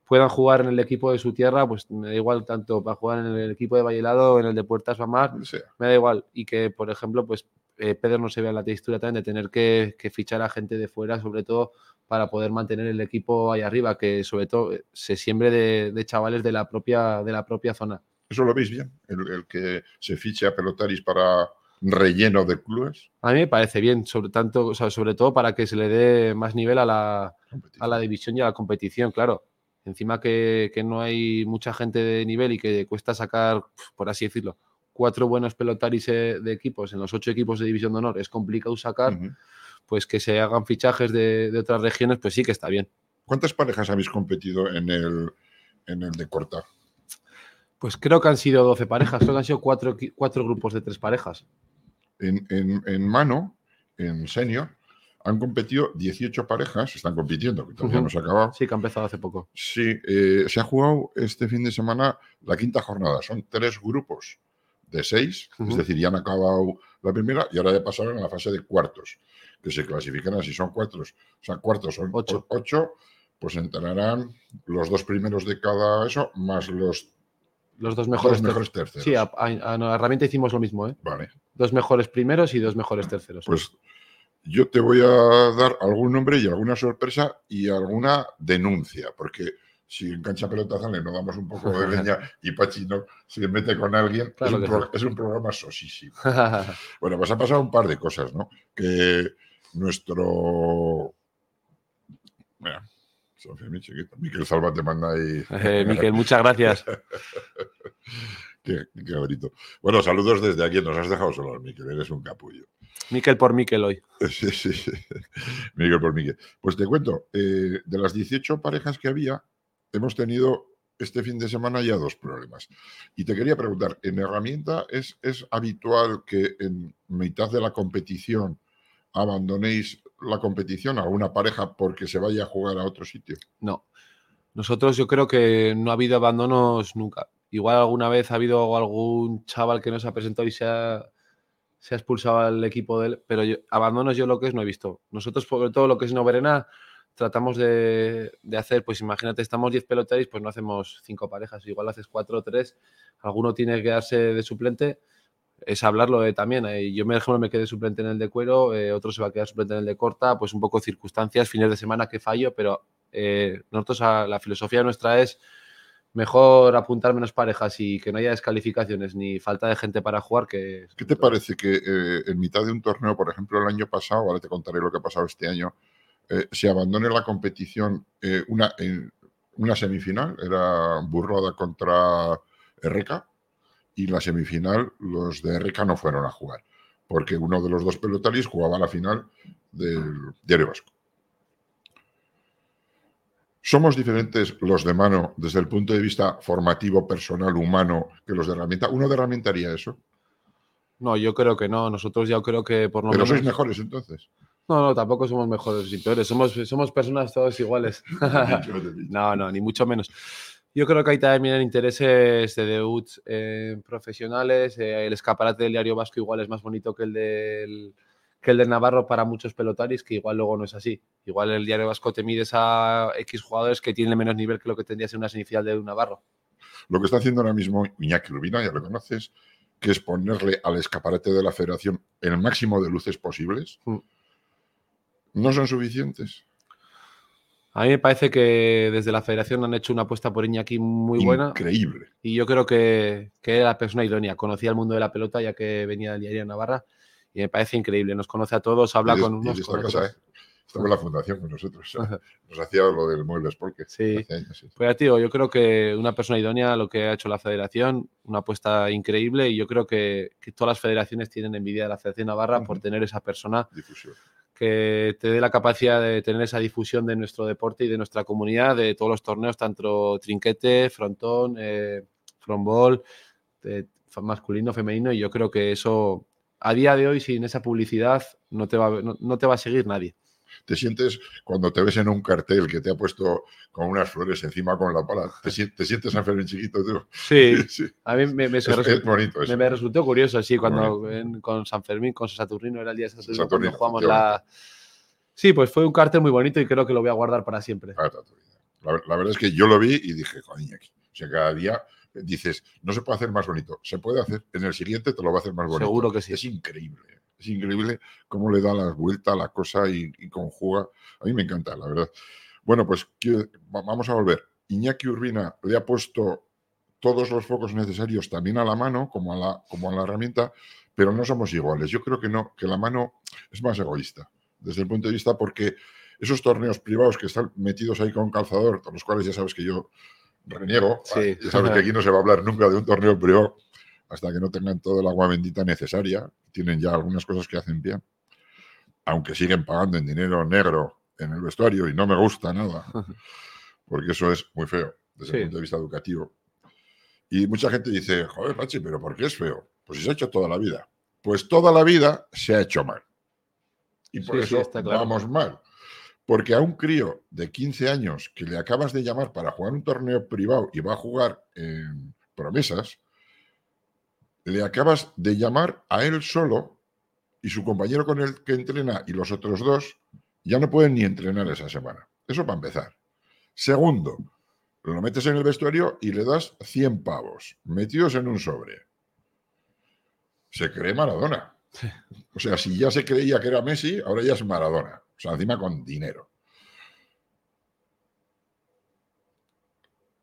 puedan jugar en el equipo de su tierra, pues me da igual tanto para jugar en el equipo de Valledado, en el de Puertas Mamar, me da igual. Y que, por ejemplo, pues eh, Pedro no se vea en la textura también de tener que, que, fichar a gente de fuera, sobre todo para poder mantener el equipo ahí arriba, que sobre todo eh, se siembre de, de chavales de la, propia, de la propia zona. ¿Eso lo veis bien? El, el, que se fiche a pelotaris para relleno de clubes. A mí me parece bien, sobre, tanto, o sea, sobre todo para que se le dé más nivel a la, a la división y a la competición, claro. Encima que, que, no hay mucha gente de nivel y que cuesta sacar, por así decirlo, cuatro buenos pelotaris eh, de equipos en los ocho equipos de división de honor, es complicado sacar. Uh -huh pues que se hagan fichajes de, de, otras regiones, pues sí que está bien. ¿Cuántas parejas habéis competido en el, en el de corta? Pues creo que han sido 12 parejas, que han sido cuatro, cuatro grupos de tres parejas. En, en, en mano, en senior, han competido 18 parejas, están compitiendo, que todavía uh -huh. no se ha acabado. Sí, que ha empezado hace poco. Sí, eh, se ha jugado este fin de semana la quinta jornada, son tres grupos de seis, uh -huh. es decir, ya han acabado la primera y ahora ya pasaron a la fase de cuartos que se clasifican así, son cuatro, o sea, cuartos son ocho. ocho, pues entrarán los dos primeros de cada eso, más los, los dos mejores, dos mejores terceros. Sí, a, a, a, la herramienta hicimos lo mismo, ¿eh? Vale. Dos mejores primeros y dos mejores terceros. Pues yo te voy a dar algún nombre y alguna sorpresa y alguna denuncia, porque si en cancha pelotazales no damos un poco de *laughs* leña y Pachi no se mete con alguien, claro es, un pro, es, un programa sosísimo. *laughs* bueno, pues ha pasado un par de cosas, ¿no? Que nuestro... Mira. Miquel Salva te manda ahí. *laughs* Eh, Miquel, muchas gracias. qué, qué bonito. Bueno, saludos desde aquí. Nos has dejado solos, Miquel. Eres un capullo. Miquel por Miquel hoy. Sí, sí, sí. Miquel por Miquel. Pues te cuento, eh, de las 18 parejas que había, hemos tenido este fin de semana ya dos problemas. Y te quería preguntar, ¿en herramienta es, es habitual que en mitad de la competición abandonéis la competición a una pareja porque se vaya a jugar a otro sitio? No. Nosotros yo creo que no ha habido abandonos nunca. Igual alguna vez ha habido algún chaval que no se ha presentado y se ha, se ha expulsado al equipo de él, pero abandonos yo lo que es no he visto. Nosotros, sobre todo lo que es Noverena, tratamos de, de hacer, pues imagínate, estamos 10 pelotaris, pues no hacemos cinco parejas, igual haces cuatro o tres, alguno tiene que quedarse de suplente, es hablarlo de, también. eh, yo, por ejemplo, me quedé suplente en el de cuero, eh, otro se va a quedar suplente en el de corta, pues un poco circunstancias, fines de semana que fallo, pero eh, nosotros, a- la filosofía nuestra es mejor apuntar menos parejas y que no haya descalificaciones ni falta de gente para jugar que... ¿Qué te parece que eh, en mitad de un torneo, por ejemplo, el año pasado, ahora te contaré lo que ha pasado este año, eh, se abandone la competición eh, una, en una semifinal, era Burroda contra RK, y la semifinal los de RK no fueron a jugar, porque uno de los dos pelotaris jugaba la final del Diario Vasco. ¿Somos diferentes los de mano desde el punto de vista formativo, personal, humano, que los de herramienta? ¿Uno de herramienta haría eso? No, yo creo que no. Nosotros ya creo que por lo Pero menos... sois mejores entonces. No, no, tampoco somos mejores y peores. Somos, somos personas todos iguales. *laughs* *laughs* no, no, ni mucho menos. Yo creo que hay también intereses de debuts eh, profesionales. eh, el escaparate del diario vasco igual es más bonito que el del que el de Navarro para muchos pelotaris, que igual luego no es así. Igual el diario vasco te mides a X jugadores que tienen menos nivel que lo que tendrías en una semifinal de un Navarro. Lo que está haciendo ahora mismo Iñaki Urbina, ya lo conoces, que es ponerle al escaparate de la federación el máximo de luces posibles, Mm. No son suficientes. A mí me parece que desde la federación han hecho una apuesta por Iñaki muy buena. Increíble. Y yo creo que, que era la persona idónea. Conocía el mundo de la pelota ya que venía del diario de Navarra y me parece increíble. Nos conoce a todos, habla es- con unos. es con casa. ¿eh? Estaba en la fundación con nosotros. *laughs* Nos hacía lo del muebles porque Sí. hace años, sí. Pues digo, yo creo que una persona idónea, lo que ha hecho la federación, una apuesta increíble y yo creo que, que todas las federaciones tienen envidia de la Federación Navarra por tener esa persona difusión. Que te dé la capacidad de tener esa difusión de nuestro deporte y de nuestra comunidad, de todos los torneos, tanto trinquete, frontón, eh, frontball, masculino, femenino, y yo creo que eso, a día de hoy, sin esa publicidad, no te va, no te va a seguir nadie. Te sientes, cuando te ves en un cartel que te ha puesto con unas flores encima con la pala, te, sien- te sientes San Fermín chiquito, tú. Sí, *laughs* Sí, a mí me, me- Es, se resu- es bonito eso. me, me resultó curioso, sí, cuando en- con San Fermín, con Saturnino, era el día de San Saturnino, Saturnino, cuando jugamos la... Sí, pues fue un cartel muy bonito y creo que lo voy a guardar para siempre. Ah. La, la verdad es que yo lo vi y dije, coño, aquí. O sea, cada día dices, no se puede hacer más bonito. Se puede hacer. En el siguiente te lo va a hacer más bonito. Seguro que sí. Es increíble. Es increíble cómo le da la vuelta a la cosa y, y conjuga. A mí me encanta, la verdad. Bueno, pues vamos a volver. Iñaki Urbina le ha puesto todos los focos necesarios también a la mano, como a la, como a la herramienta, pero no somos iguales. Yo creo que no, que la mano es más egoísta, desde el punto de vista porque esos torneos privados que están metidos ahí con calzador, de los cuales ya sabes que yo reniego, Sí. ya sabes que aquí *laughs* no se va a hablar nunca de un torneo privado hasta que no tengan todo el agua bendita necesaria. Tienen ya algunas cosas que hacen bien, aunque siguen pagando en dinero negro en el vestuario y no me gusta nada, *laughs* porque eso es muy feo desde Sí. el punto de vista educativo. Y mucha gente dice, joder, Pachi, pero ¿por qué es feo? Pues si se ha hecho toda la vida. Pues toda la vida se ha hecho mal. Y por Sí, sí, eso está claro. vamos mal. Porque a un crío de 15 años que le acabas de llamar para jugar un torneo privado y va a jugar en promesas, le acabas de llamar a él solo y su compañero con el que entrena y los otros dos ya no pueden ni entrenar esa semana. Eso para empezar. Segundo, lo metes en el vestuario y le das 100 pavos metidos en un sobre. Se cree Maradona. O sea, si ya se creía que era Messi, ahora ya es Maradona. O sea, encima con dinero.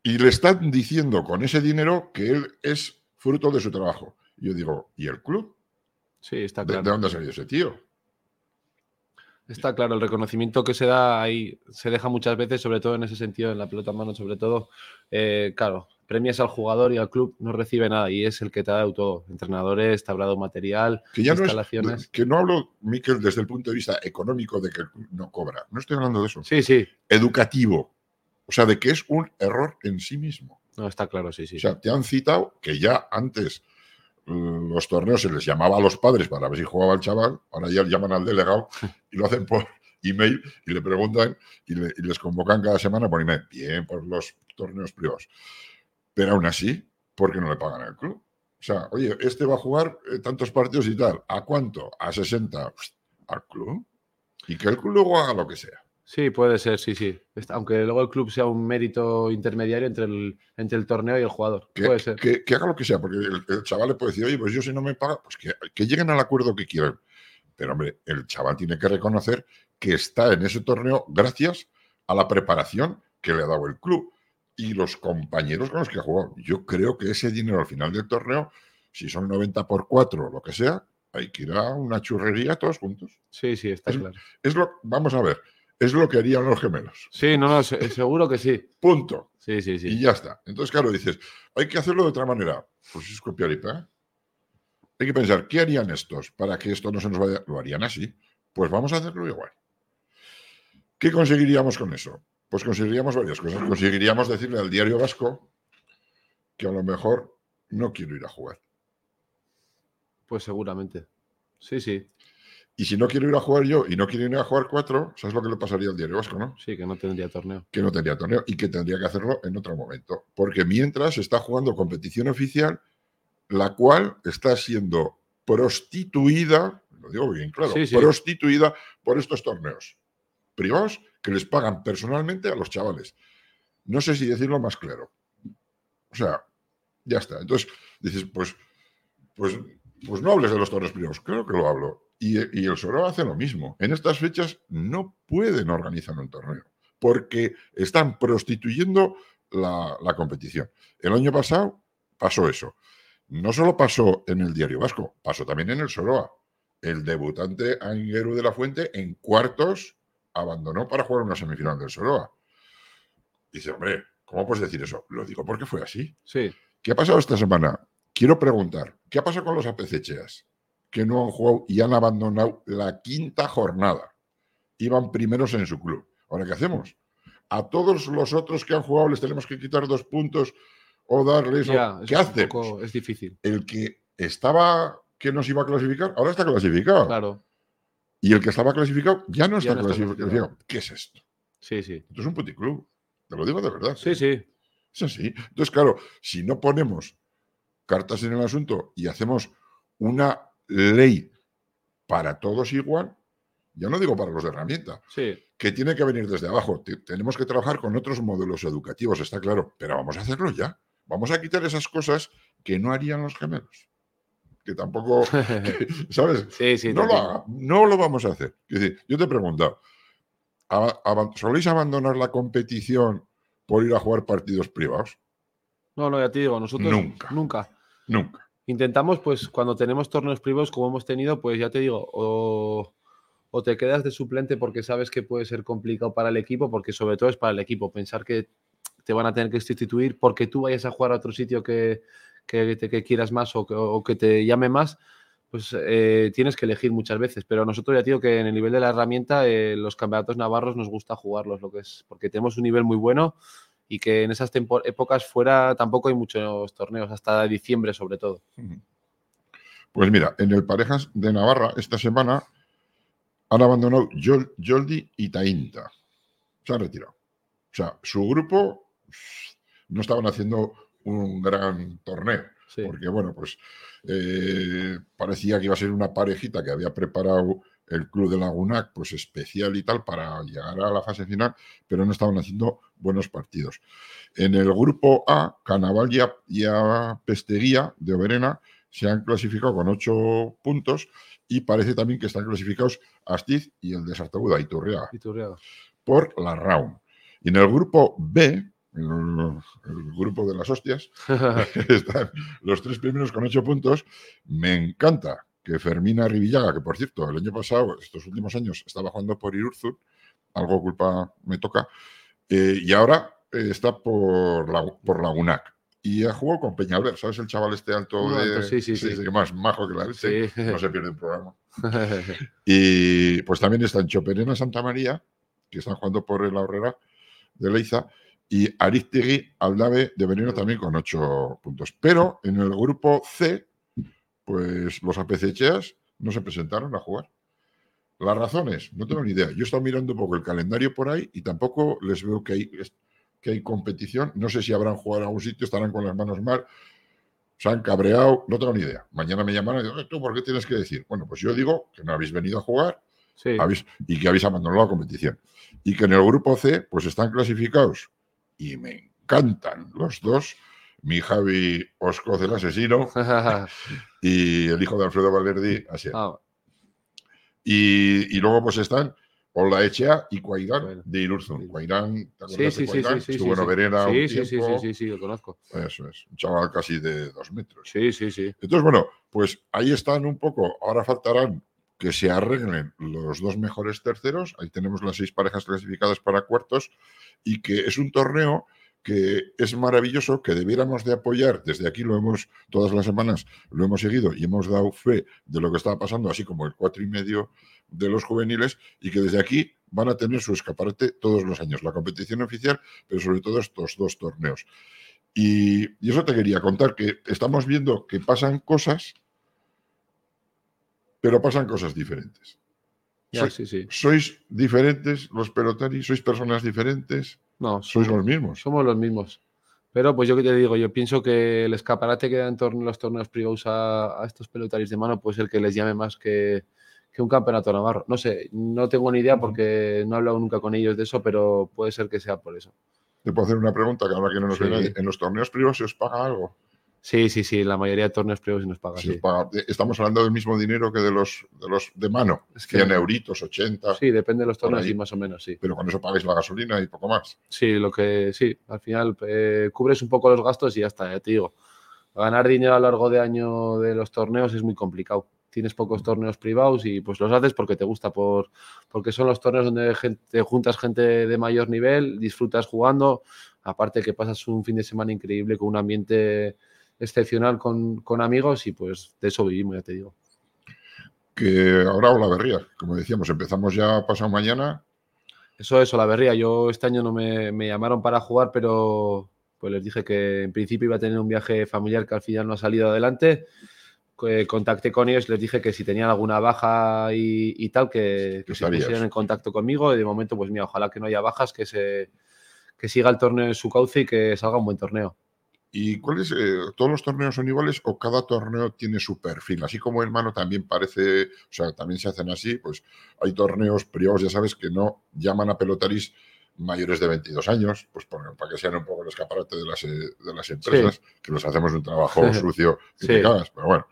Y le están diciendo con ese dinero que él es fruto de su trabajo. Y yo digo, ¿y el club? Sí, está ¿De, claro. de dónde ha salido ese tío? Está claro, el reconocimiento que se da ahí se deja muchas veces, sobre todo en ese sentido, en la pelota en mano, sobre todo, eh, claro, premias al jugador y al club, no recibe nada y es el que te ha dado todo, entrenadores, tablado material, Que ya no es, instalaciones. que no hablo, Miquel, desde el punto de vista económico de que el club no cobra. No estoy hablando de eso. Sí, sí, Educativo. O sea, de que es un error en sí mismo. No, está claro, sí, sí. O sea, te han citado que ya antes eh, los torneos se les llamaba a los padres para ver si jugaba el chaval, ahora ya llaman al delegado y lo hacen por *laughs* email y le preguntan y, le- y les convocan cada semana por email. Bien por los torneos privados. Pero aún así, ¿por qué no le pagan al club? O sea, oye, este va a jugar eh, tantos partidos y tal. ¿A cuánto? A 60. Pst, ¿Al club? Y que el club luego haga lo que sea. Sí, puede ser, sí, sí. Aunque luego el club sea un mérito intermediario entre el, entre el torneo y el jugador. Que, puede ser. que- que haga lo que sea, porque el, el chaval le puede decir, oye, pues yo si no me paga, pues que, que lleguen al acuerdo que quieran. Pero, hombre, el chaval tiene que reconocer que está en ese torneo gracias a la preparación que le ha dado el club y los compañeros con los que ha jugado. Yo creo que ese dinero al final del torneo, si son 90 por 4 o lo que sea, hay que ir a una churrería todos juntos. Sí, sí, está Es- claro. Es lo, vamos a ver, es lo que harían los gemelos. Sí, no, no, se- seguro que sí. Punto. Sí, sí, Y sí. ya está. Entonces, claro, dices, hay que hacerlo de otra manera. Pues es copiar y pegar. Hay que pensar, ¿qué harían estos para que esto no se nos vaya? Lo harían así. Pues vamos a hacerlo igual. ¿Qué conseguiríamos con eso? Pues conseguiríamos varias cosas. Conseguiríamos decirle al diario vasco que a lo mejor no quiero ir a jugar. Pues seguramente. Sí, sí. Y si no quiero ir a jugar yo y no quiero ir a jugar cuatro, ¿sabes lo que le pasaría al diario vasco, no? Sí, que no tendría torneo. que no tendría torneo y que tendría que hacerlo en otro momento. Porque mientras está jugando competición oficial, la cual está siendo prostituida, lo digo bien claro, Sí, sí. prostituida por estos torneos privados que les pagan personalmente a los chavales. No sé si decirlo más claro. O sea, ya está. Entonces, dices, pues, pues, pues no hables de los torneos privados. Claro que lo hablo. Y, y el Soro hace lo mismo. En estas fechas no pueden organizar un torneo porque están prostituyendo la, la competición. El año pasado pasó eso. No solo pasó en el Diario Vasco, pasó también en el Soroa. El debutante Angueru de la Fuente en cuartos abandonó para jugar una semifinal del Soroa. Dice, hombre, ¿cómo puedes decir eso? Lo digo porque fue así. Sí. ¿Qué ha pasado esta semana? Quiero preguntar, ¿qué ha pasado con los APCcheas? Que no han jugado y han abandonado la quinta jornada. Iban primeros en su club. ¿Ahora qué hacemos? A todos los otros que han jugado les tenemos que quitar dos puntos o darles... Ya, ¿Qué eso es difícil. El que estaba que nos iba a clasificar, ahora está clasificado. Claro. Y el que estaba clasificado ya no Ya está no está clasificado. clasificado. ¿Qué es esto? Sí, sí. Esto es un puticlub. Te lo digo de verdad. Sí, sí. Es así. Entonces, claro, si no ponemos cartas en el asunto y hacemos una ley para todos igual, ya no digo para los de herramienta, Sí. que tiene que venir desde abajo. Te- tenemos que trabajar con otros modelos educativos, está claro, pero vamos a hacerlo ya. Vamos a quitar esas cosas que no harían los gemelos. Que tampoco, *laughs* ¿sabes? sí, sí. no, lo haga, no lo vamos a hacer. Decir, yo te he preguntado, ¿aba- aban- ¿soléis abandonar la competición por ir a jugar partidos privados? No, no, ya te digo, nosotros Nunca. Nunca. Nunca. Intentamos, pues, cuando tenemos torneos privados como hemos tenido, pues ya te digo, o, te quedas de suplente porque sabes que puede ser complicado para el equipo, porque sobre todo es para el equipo, pensar que te van a tener que sustituir porque tú vayas a jugar a otro sitio que, que, quieras más o que, o que te llame más, pues eh, tienes que elegir muchas veces. Pero nosotros ya te digo que en el nivel de la herramienta, eh, los campeonatos navarros nos gusta jugarlos, lo que es, porque tenemos un nivel muy bueno y que en esas épocas fuera tampoco hay muchos torneos, hasta diciembre sobre todo. Pues mira, en el Parejas de Navarra esta semana han abandonado Joldi y Tainta. Se han retirado. O sea, su grupo no estaban haciendo un gran torneo. Sí. Porque, bueno, pues eh, parecía que iba a ser una parejita que había preparado el club de Lagunac, pues especial y tal, para llegar a la fase final, pero no estaban haciendo buenos partidos. En el grupo A, Canaval y, A- y A Pesteguía de Oberena se han clasificado con ocho puntos y parece también que están clasificados Astiz y el de Sartaguda, Iturriaga Iturriaga. por la round. Y en el grupo B, el, el grupo de las hostias, *laughs* *laughs* están los tres primeros con ocho puntos. Me encanta que Fermina Rivillaga, que por cierto, el año pasado, estos últimos años, estaba jugando por Irurzun, algo culpa me toca, eh, y ahora eh, está por, la, por Lagunac. Y ha jugado con Peñalver, ¿sabes? El chaval este alto Muy de. alto, sí, sí, sí. Más majo que la leche. Sí. No se pierde un programa. *laughs* Y pues también están Choperena Santa María, que están jugando por el Ahorrera de Leiza, y Aristegui Aldave de Veneno también con ocho puntos. Pero en el grupo C, pues los APCcheas no se presentaron a jugar. Las razones, no tengo ni idea. Yo he estado mirando un poco el calendario por ahí y tampoco les veo que hay, que hay competición. No sé si habrán jugado a algún sitio, estarán con las manos mal, se han cabreado, no tengo ni idea. Mañana me llamarán y dicen, ¿tú por qué tienes que decir? Bueno, pues yo digo que no habéis venido a jugar Sí. habéis- y que habéis abandonado la competición. Y que en el grupo C, pues están clasificados. Y me encantan los dos. Mi Javi Oscoz, el asesino, *laughs* y el hijo de Alfredo Valerdi, así. Ah, Y, y luego pues están Ola Echea y Cuairán Bueno. de Irurzun. Sí. Cuairán, ¿te sí, acuerdas sí, de sí, sí, sí, Estuvo en Oberera sí, un sí, sí, sí, sí, lo conozco. Eso es, un chaval casi de dos metros. Sí, sí, sí. Entonces, bueno, pues ahí están un poco. Ahora faltarán que se arreglen los dos mejores terceros. Ahí tenemos las seis parejas clasificadas para cuartos y que es un torneo que es maravilloso, que debiéramos de apoyar. Desde aquí lo hemos, todas las semanas lo hemos seguido y hemos dado fe de lo que estaba pasando, así como el cuatro y medio de los juveniles, y que desde aquí van a tener su escaparate todos los años, la competición oficial, pero sobre todo estos dos torneos. Y, y eso te quería contar, que estamos viendo que pasan cosas, pero pasan cosas diferentes. Ya, Sois, sí, sí. sois diferentes los pelotaris, sois personas diferentes, No, sois los mismos. somos los mismos. Pero pues yo que te digo, yo pienso que el escaparate que dan los torneos privados a, a estos pelotaris de mano puede ser que les llame más que, que un campeonato navarro. No sé, no tengo ni idea porque no he hablado nunca con ellos de eso, pero puede ser que sea por eso. Te puedo hacer una pregunta que ahora que no nos ve Sí. nadie. ¿En los torneos privados se os paga algo? Sí, sí, sí, la mayoría de torneos privados sí nos paga. Se os Sí. paga- eh, Estamos hablando del mismo dinero que de los de, los de mano. Es que- 100 euritos, 80. Sí, depende de los torneos, sí, más o menos, sí. Pero con eso pagáis la gasolina y poco más. Sí, lo que sí, al final eh, cubres un poco los gastos y ya está, ya te digo. Ganar dinero a lo largo de año de los torneos es muy complicado. Tienes pocos torneos privados y pues los haces porque te gusta, por, porque son los torneos donde gente, juntas gente de mayor nivel, disfrutas jugando, aparte que pasas un fin de semana increíble con un ambiente excepcional con, con amigos y pues de eso vivimos, ya te digo. Que ahora Olaverría, como decíamos, empezamos ya pasado mañana. Eso es, Olaverría. Yo este año no me, me llamaron para jugar, pero pues les dije que en principio iba a tener un viaje familiar que al final no ha salido adelante. Que contacté con ellos, les dije que si tenían alguna baja y, y tal, que, que se pusieran en contacto conmigo. Y de momento, pues mira, ojalá que no haya bajas, que se que siga el torneo en su cauce y que salga un buen torneo. ¿Y cuáles? eh, ¿Todos los torneos son iguales o cada torneo tiene su perfil? Así como en mano también parece, o sea, también se hacen así, pues hay torneos privados, ya sabes, que no llaman a pelotaris mayores de 22 años, pues por- para que sean un poco el escaparate de las, eh, de las empresas, que los hacemos un trabajo sucio Sí. cagas, pero bueno.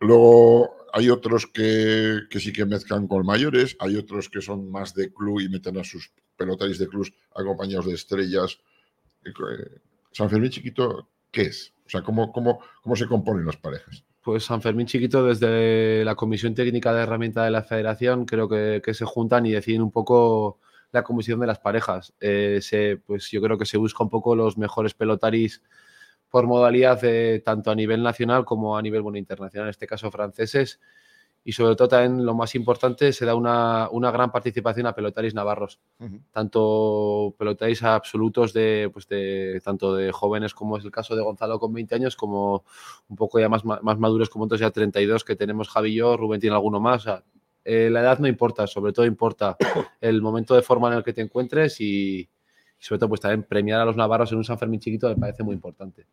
Luego hay otros que, que sí que mezclan con mayores, hay otros que son más de club y meten a sus pelotaris de clubs acompañados de estrellas. Eh, San Fermín chiquito, ¿qué es? O sea, ¿cómo, cómo, cómo se componen las parejas? Pues San Fermín Chiquito, desde la Comisión Técnica de Herramienta de la Federación, creo que, que se juntan y deciden un poco la comisión de las parejas. Eh, se, pues yo creo que se busca un poco los mejores pelotaris por modalidad, eh, tanto a nivel nacional como a nivel bueno, internacional, en este caso franceses. Y sobre todo también lo más importante, se da una, una gran participación a pelotaris navarros tanto pelotaris absolutos de, pues de tanto de jóvenes como es el caso de Gonzalo con 20 años, como un poco ya más, más maduros como otros ya 32 que tenemos Javi y yo, Rubén tiene alguno más. o sea, eh, la edad no importa, sobre todo importa *coughs* el momento de forma en el que te encuentres y, y sobre todo pues también premiar a los navarros en un San Fermín chiquito me parece muy importante.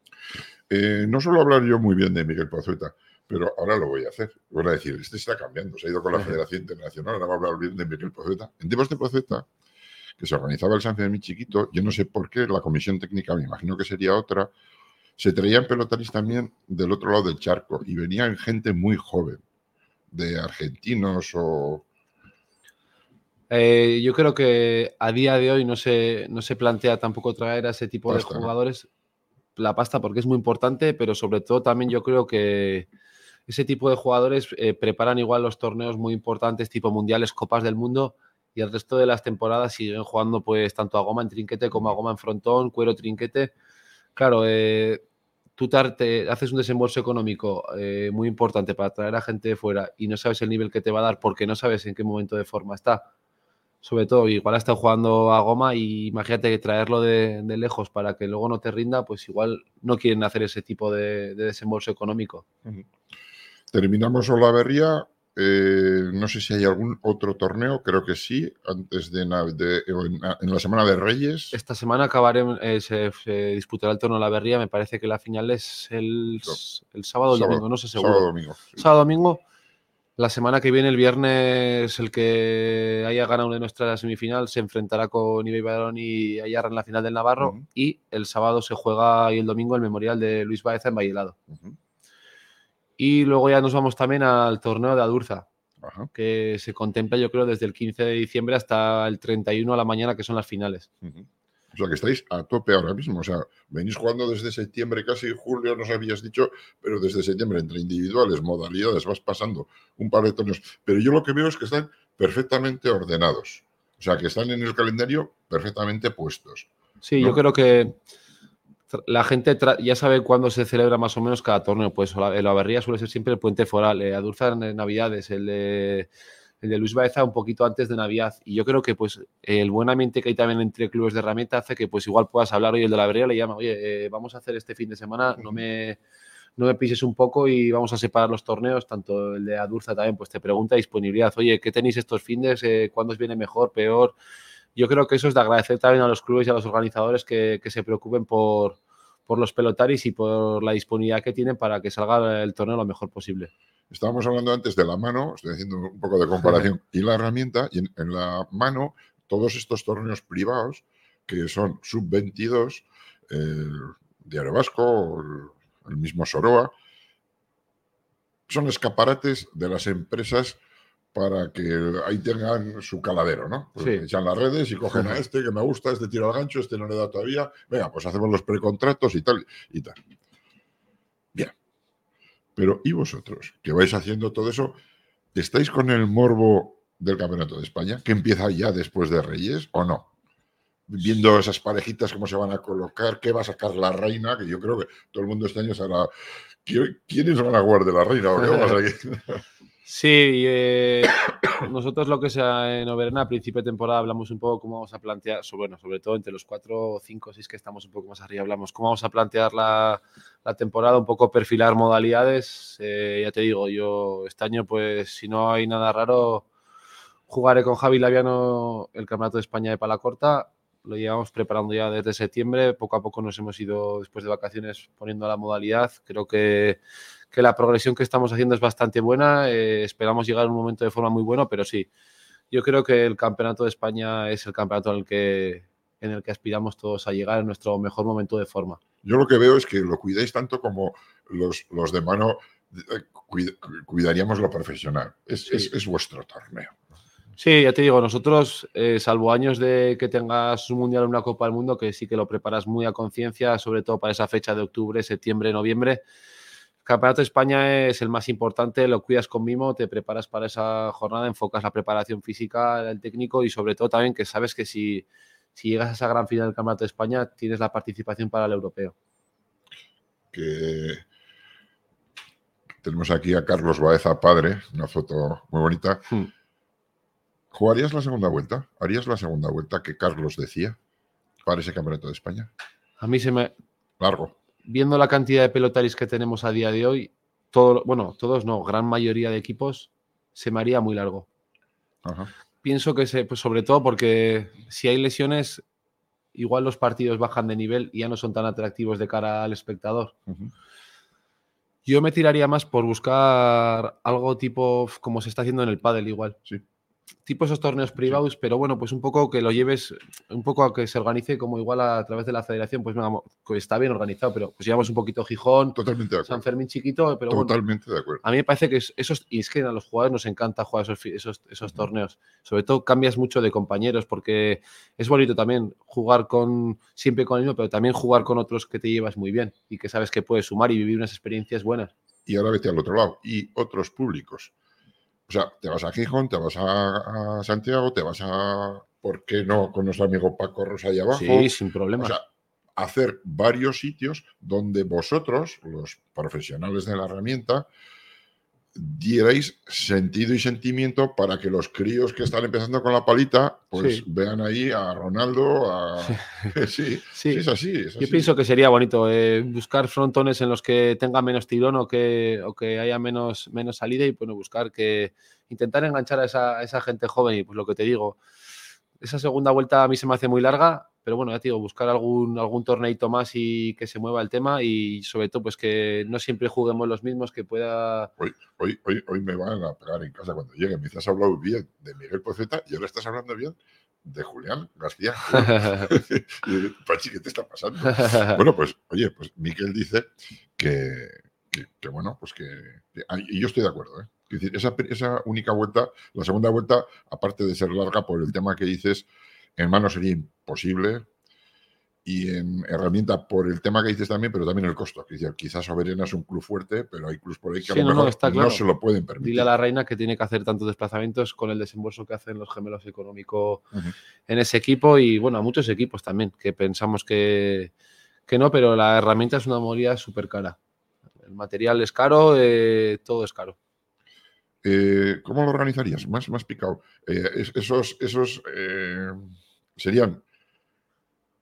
Eh, no suelo hablar yo muy bien de Miguel Pozueta, pero ahora lo voy a hacer. Voy a decir, este está cambiando, se ha ido con la. Federación Internacional, ahora va a hablar bien de Miguel Pozueta. En tiempos de Pozueta, que se organizaba el San Fermín chiquito, yo no sé por qué la comisión técnica, me imagino que sería otra, se traían pelotaris también del otro lado del charco y venían gente muy joven, de argentinos o... Eh, yo creo que a día de hoy no se, no se plantea tampoco traer a ese tipo Pasta, de jugadores la pasta porque es muy importante, pero sobre todo también yo creo que ese tipo de jugadores eh, preparan igual los torneos muy importantes tipo mundiales, copas del mundo y el resto de las temporadas siguen jugando pues tanto a goma en trinquete como a goma en frontón, cuero trinquete. Claro, eh, tú te haces un desembolso económico eh, muy importante para traer a gente de fuera y no sabes el nivel que te va a dar porque no sabes en qué momento de forma está. Sobre todo, igual ha estado jugando a goma y imagínate que traerlo de, de lejos para que luego no te rinda, pues igual no quieren hacer ese tipo de, de desembolso económico. Terminamos Olaverría. eh, no sé si hay algún otro torneo, creo que sí, antes de, de- en, en la Semana de Reyes. Esta semana acabaré, eh, se, se disputará el torneo de la Berría, me parece que la final es el, el sábado o domingo, no sé seguro. Sábado domingo. sí. sábado domingo. La semana que viene, el viernes, el que haya ganado una de nuestras semifinal se enfrentará con Ibai Barón y Ayarra en la final del Navarro. Y el sábado se juega y el domingo el memorial de Luis Baeza en Bailado. Y luego ya nos vamos también al torneo de Adurza, Ajá. que se contempla, yo creo, desde el 15 de diciembre hasta el 31 a la mañana, que son las finales. O sea, que estáis a tope ahora mismo. O sea, venís jugando desde septiembre, casi julio, nos habías dicho, pero desde septiembre, entre individuales, modalidades, vas pasando un par de torneos. Pero yo lo que veo es que están perfectamente ordenados. O sea, que están en el calendario perfectamente puestos. Sí, ¿no? yo creo que la gente ya sabe cuándo se celebra más o menos cada torneo. Pues la- el Averría suele ser siempre el puente foral, eh, Adurza en Navidades, el de, el de Luis Baeza un poquito antes de Navidad. Y yo creo que pues el buen ambiente que hay también entre clubes de herramienta hace que pues igual puedas hablar hoy el de la Averría le llama, oye, eh, vamos a hacer este fin de semana, no me, no me pises un poco y vamos a separar los torneos, tanto el de Adurza también, pues te pregunta disponibilidad, oye, ¿qué tenéis estos fines? Eh, ¿Cuándo os viene mejor, peor? Yo creo que eso es de agradecer también a los clubes y a los organizadores que, que se preocupen por, por los pelotaris y por la disponibilidad que tienen para que salga el torneo lo mejor posible. Estábamos hablando antes de la mano, estoy haciendo un poco de comparación, *laughs* y la herramienta, y en, en la mano, todos estos torneos privados, que son sub-22, el Diario Vasco, el, el mismo Soroa, son escaparates de las empresas para que ahí tengan su caladero, ¿no? Pues Sí. Echan las redes y cogen a *laughs* este que me gusta, este tiro al gancho, este no le da todavía. Venga, pues hacemos los precontratos y tal y tal. Bien. Pero ¿y vosotros? Que vais haciendo todo eso, ¿estáis con el morbo del Campeonato de España, que empieza ya después de Reyes o no? Viendo esas parejitas, cómo se van a colocar, qué va a sacar la reina, que yo creo que todo el mundo este año será. ¿qui- ¿Quiénes van a jugar de la reina? ¿O qué vamos a- *laughs* Sí, eh, *coughs* nosotros lo que sea en Oberna, a principio de temporada, hablamos un poco cómo vamos a plantear, so- bueno, sobre todo entre los cuatro, cinco, seis que estamos un poco más arriba, hablamos cómo vamos a plantear la, temporada, un poco perfilar modalidades. Eh, ya te digo, yo este año, pues si no hay nada raro, jugaré con Javi Laviano el Campeonato de España de pala corta. Lo llevamos preparando ya desde septiembre. Poco a poco nos hemos ido, después de vacaciones, poniendo la modalidad. Creo que, que la progresión que estamos haciendo es bastante buena. Eh, esperamos llegar a un momento de forma muy bueno, pero sí, yo creo que el Campeonato de España es el campeonato en el que, en el que aspiramos todos a llegar en nuestro mejor momento de forma. Yo lo que veo es que lo cuidáis tanto como los, los de mano eh, cuid- cuidaríamos lo profesional. Es, Sí. es- es vuestro torneo. Sí, ya te digo, nosotros, eh, salvo años de que tengas un mundial o una Copa del Mundo, que sí que lo preparas muy a conciencia, sobre todo para esa fecha de octubre, septiembre, noviembre. El Campeonato de España es el más importante, lo cuidas con mimo, te preparas para esa jornada, enfocas la preparación física del técnico y sobre todo también que sabes que si, si llegas a esa gran final del Campeonato de España, tienes la participación para el europeo. Que tenemos aquí a Carlos Baeza, padre, una foto muy bonita. Hmm. ¿Jugarías la segunda vuelta? ¿Harías la segunda vuelta que Carlos decía para ese campeonato de España? A mí se me, Largo. Viendo la cantidad de pelotaris que tenemos a día de hoy, todo, bueno, todos no, gran mayoría de equipos, se me haría muy largo. Ajá. Pienso que se, pues sobre todo porque si hay lesiones, igual los partidos bajan de nivel y ya no son tan atractivos de cara al espectador. Yo me tiraría más por buscar algo tipo como se está haciendo en el pádel igual. Sí. Tipo esos torneos privados, pero bueno, pues un poco que lo lleves, un poco a que se organice como igual a, través de la federación, pues está bien organizado, pero pues llevamos un poquito Gijón, Totalmente de San. Fermín chiquito, pero bueno, Totalmente de acuerdo. a mí me parece que es- esos, y es que a los jugadores nos encanta jugar esos, esos, esos torneos. Sobre todo cambias mucho de compañeros porque es bonito también jugar con siempre con el mismo, pero también jugar con otros que te llevas muy bien y que sabes que puedes sumar y vivir unas experiencias buenas. y ahora vete al otro lado. Y otros públicos. O sea, te vas a Gijón, te vas a, a Santiago, te vas a. ¿Por qué no con nuestro amigo Paco Rosa ahí abajo? Sí, sin problema. O sea, hacer varios sitios donde vosotros, los profesionales de la herramienta, dierais sentido y sentimiento para que los críos que están empezando con la palita, pues Sí. vean ahí a Ronaldo, a... sí, *laughs* sí, sí. es así. es Yo pienso que sería bonito eh, buscar frontones en los que tenga menos tirón o que, o que haya menos, menos salida y bueno, buscar que intentar enganchar a esa, a esa gente joven y pues lo que te digo, esa segunda vuelta a mí se me hace muy larga, pero bueno, ya te digo, buscar algún, algún torneito más y que se mueva el tema y sobre todo pues que no siempre juguemos los mismos, que pueda... Hoy, hoy, hoy, hoy me van a pegar en casa cuando llegue. Me has hablado bien de Miguel Poceta y ahora estás hablando bien de Julián García. *laughs* *laughs* Pachi, ¿qué te está pasando? bueno, pues, oye, pues Miguel dice que, que, bueno, pues que, Y yo estoy de acuerdo, ¿eh? Es decir, esa, esa única vuelta, la segunda vuelta, aparte de ser larga por el tema que dices, en mano sería imposible. Y en herramienta por el tema que dices también, pero también el costo. quizás Soberena es un club fuerte, pero hay clubs por ahí que a lo mejor no, se lo pueden permitir. Dile a la reina que tiene que hacer tantos desplazamientos con el desembolso que hacen los gemelos económicos en ese equipo y bueno, a muchos equipos también, que pensamos que, que no, pero la herramienta es una movilidad súper cara. El material es caro, eh, todo es caro. Eh, ¿Cómo lo organizarías? Más, más picado. Eh, esos esos serían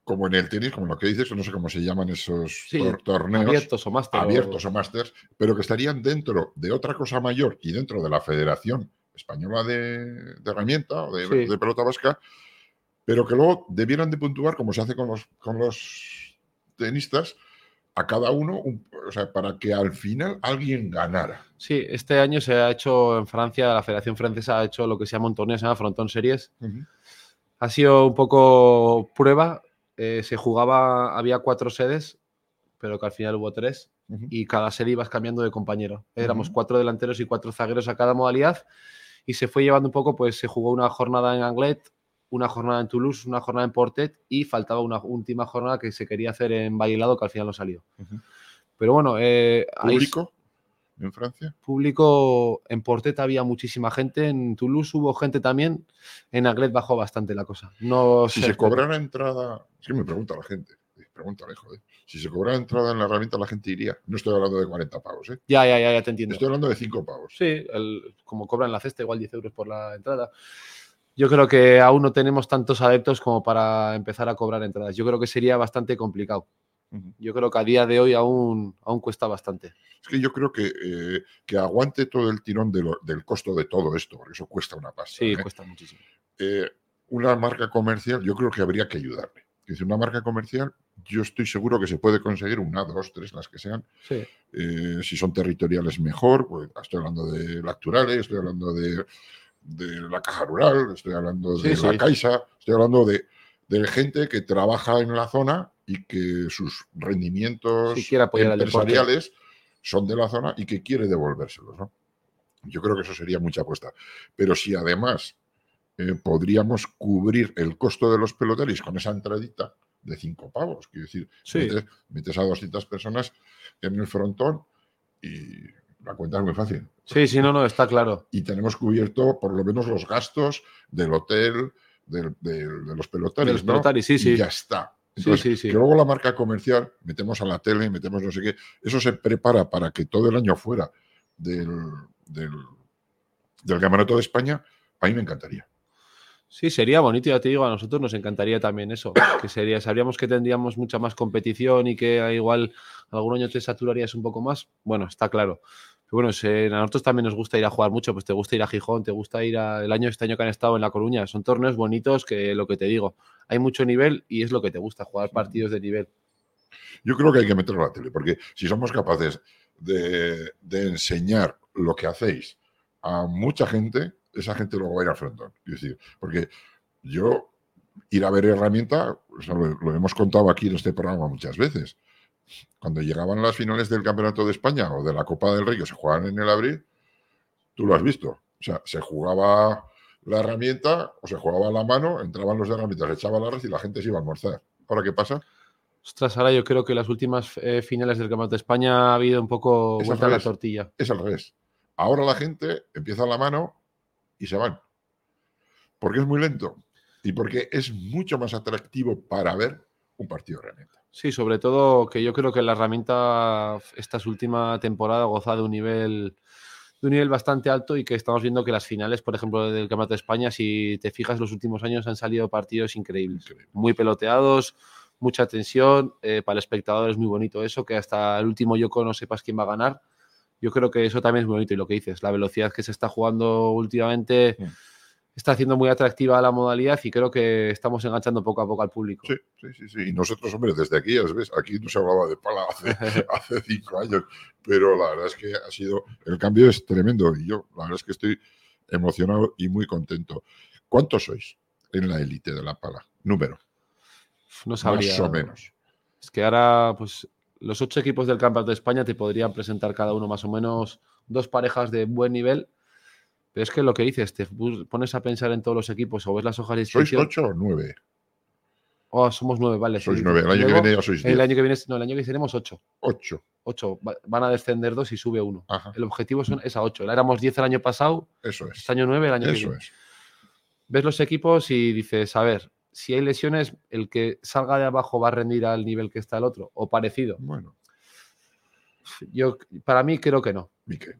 como en el tenis, como lo que dices, no sé cómo se llaman esos torneos. Abiertos o máster. Abiertos o másters, pero que estarían dentro de otra cosa mayor y dentro de la Federación Española de, Herramienta o de, de, Pelota Vasca, pero que luego debieran de puntuar, como se hace con los, con los tenistas, a cada uno, o sea, para que al final alguien ganara. Sí, este año se ha hecho en Francia, la Federación Francesa ha hecho lo que se llama un torneo, se llama Frontón Series. Ha sido un poco prueba. Eh, se jugaba, había cuatro sedes, pero que al final hubo tres, y cada sede ibas cambiando de compañero. Éramos cuatro delanteros y cuatro zagueros a cada modalidad, y se fue llevando un poco, pues se jugó una jornada en Anglet, una jornada en Toulouse, una jornada en Portet y faltaba una última jornada que se quería hacer en Bailado que al final no salió. Pero bueno, eh, ¿Público en Francia? Público en Portet había muchísima gente, en Toulouse hubo gente también, en Aglet bajó bastante la cosa. No si se cobrara entrada, es que me pregunta la gente, pregúntale, joder. Si se cobrara entrada en la herramienta, la gente iría. No estoy hablando de 40 pavos, ¿eh? Ya, ya, ya, ya te entiendo. Estoy hablando de 5 pavos. Sí, como cobran la cesta, igual 10 euros por la entrada yo creo que aún no tenemos tantos adeptos como para empezar a cobrar entradas. Yo creo que sería bastante complicado. Yo creo que a día de hoy aún, aún cuesta bastante. Es que yo creo que, eh, que aguante todo el tirón del costo de todo esto, porque eso cuesta una pasta. Sí, ¿eh? cuesta muchísimo. Eh, una marca comercial, yo creo que habría que ayudarle. Es una marca comercial, yo estoy seguro que se puede conseguir una, dos, tres, las que sean. si son territoriales, mejor. Pues, estoy hablando de Lacturales, estoy hablando de de la caja rural, estoy hablando de la Caixa, estoy hablando de, gente que trabaja en la zona y que sus rendimientos empresariales son de la zona y que quiere devolvérselos. ¿no? Yo creo que eso sería mucha apuesta. Pero si además eh, podríamos cubrir el costo de los peloteris con esa entradita de cinco pavos, quiero decir, metes, metes, a 200 personas en el frontón y la cuenta es muy fácil. Sí, sí, no, no, está claro. Y tenemos cubierto por lo menos los gastos del hotel, de, los pelotaris, ¿no? sí, sí. Y ya está. Entonces, que luego la marca comercial, metemos a la tele, metemos no sé qué, eso se prepara para que todo el año fuera del, del, del Campeonato de España, a mí me encantaría. Sí, sería bonito, ya te digo, a nosotros nos encantaría también eso, que sería, sabríamos que tendríamos mucha más competición y que igual algún año te saturarías un poco más, bueno, está claro. Bueno, a nosotros también nos gusta ir a jugar mucho, pues te gusta ir a Gijón, te gusta ir a, el año este año que han estado en La Coruña, son torneos bonitos que lo que te digo, hay mucho nivel y es lo que te gusta, jugar partidos de nivel. Yo creo que hay que meterlo a la tele, porque si somos capaces de, de enseñar lo que hacéis a mucha gente, esa gente luego va a ir al frontón. decir, porque yo ir a ver herramienta, lo, hemos contado aquí en este programa muchas veces. Cuando llegaban las finales del Campeonato de España o de la Copa del Rey que se jugaban en el abril, tú lo has visto. O sea, se jugaba la herramienta o se jugaba la mano, entraban los de herramientas, se echaba la red y la gente se iba a almorzar. ¿Ahora qué pasa? Ostras, ahora yo creo que las últimas eh, finales del Campeonato de España ha habido un poco vuelta a la tortilla. Es al revés. Ahora la gente empieza la mano y se van. Porque es muy lento y porque es mucho más atractivo para ver un partido realmente. Sí, sobre todo que yo creo que la herramienta esta última temporada goza de un nivel de un nivel bastante alto y que estamos viendo que las finales, por ejemplo, del Campeonato de España, si te fijas, los últimos años han salido partidos increíbles, muy peloteados, mucha tensión, eh, para el espectador es muy bonito eso, que hasta el último Yoko no sepas quién va a ganar yo creo que eso también es bonito y lo que dices, la velocidad que se está jugando últimamente está haciendo muy atractiva la modalidad y creo que estamos enganchando poco a poco al público. Sí, sí, sí, sí. Y nosotros, hombre, desde aquí, ya ves, aquí no se hablaba de pala hace, *laughs* hace cinco años, pero la verdad es que ha sido, el cambio es tremendo y yo, la verdad es que estoy emocionado y muy contento. ¿Cuántos sois en la élite de la pala? Número. No sabría. Más o menos. Es que ahora, pues, los ocho equipos del Campeonato de España te podrían presentar cada uno más o menos dos parejas de buen nivel. Pero es que lo que dices, te pones a pensar en todos los equipos o ves las hojas de ¿Sois inscripción. ocho o nueve? Oh, somos nueve, vale. Sois sí. nueve. El año que viene ya sois El diez. año que viene, no, el año que viene seremos ocho. Ocho. Ocho. Va- Van a descender dos y sube uno. Ajá. El objetivo son, es a ocho. Éramos diez el año pasado, Eso es. este año nueve, el año que Eso viene. es. ves los equipos y dices, a ver, si hay lesiones, el que salga de abajo va a rendir al nivel que está el otro, o parecido. Bueno, Yo, para mí, creo que no. Miquel,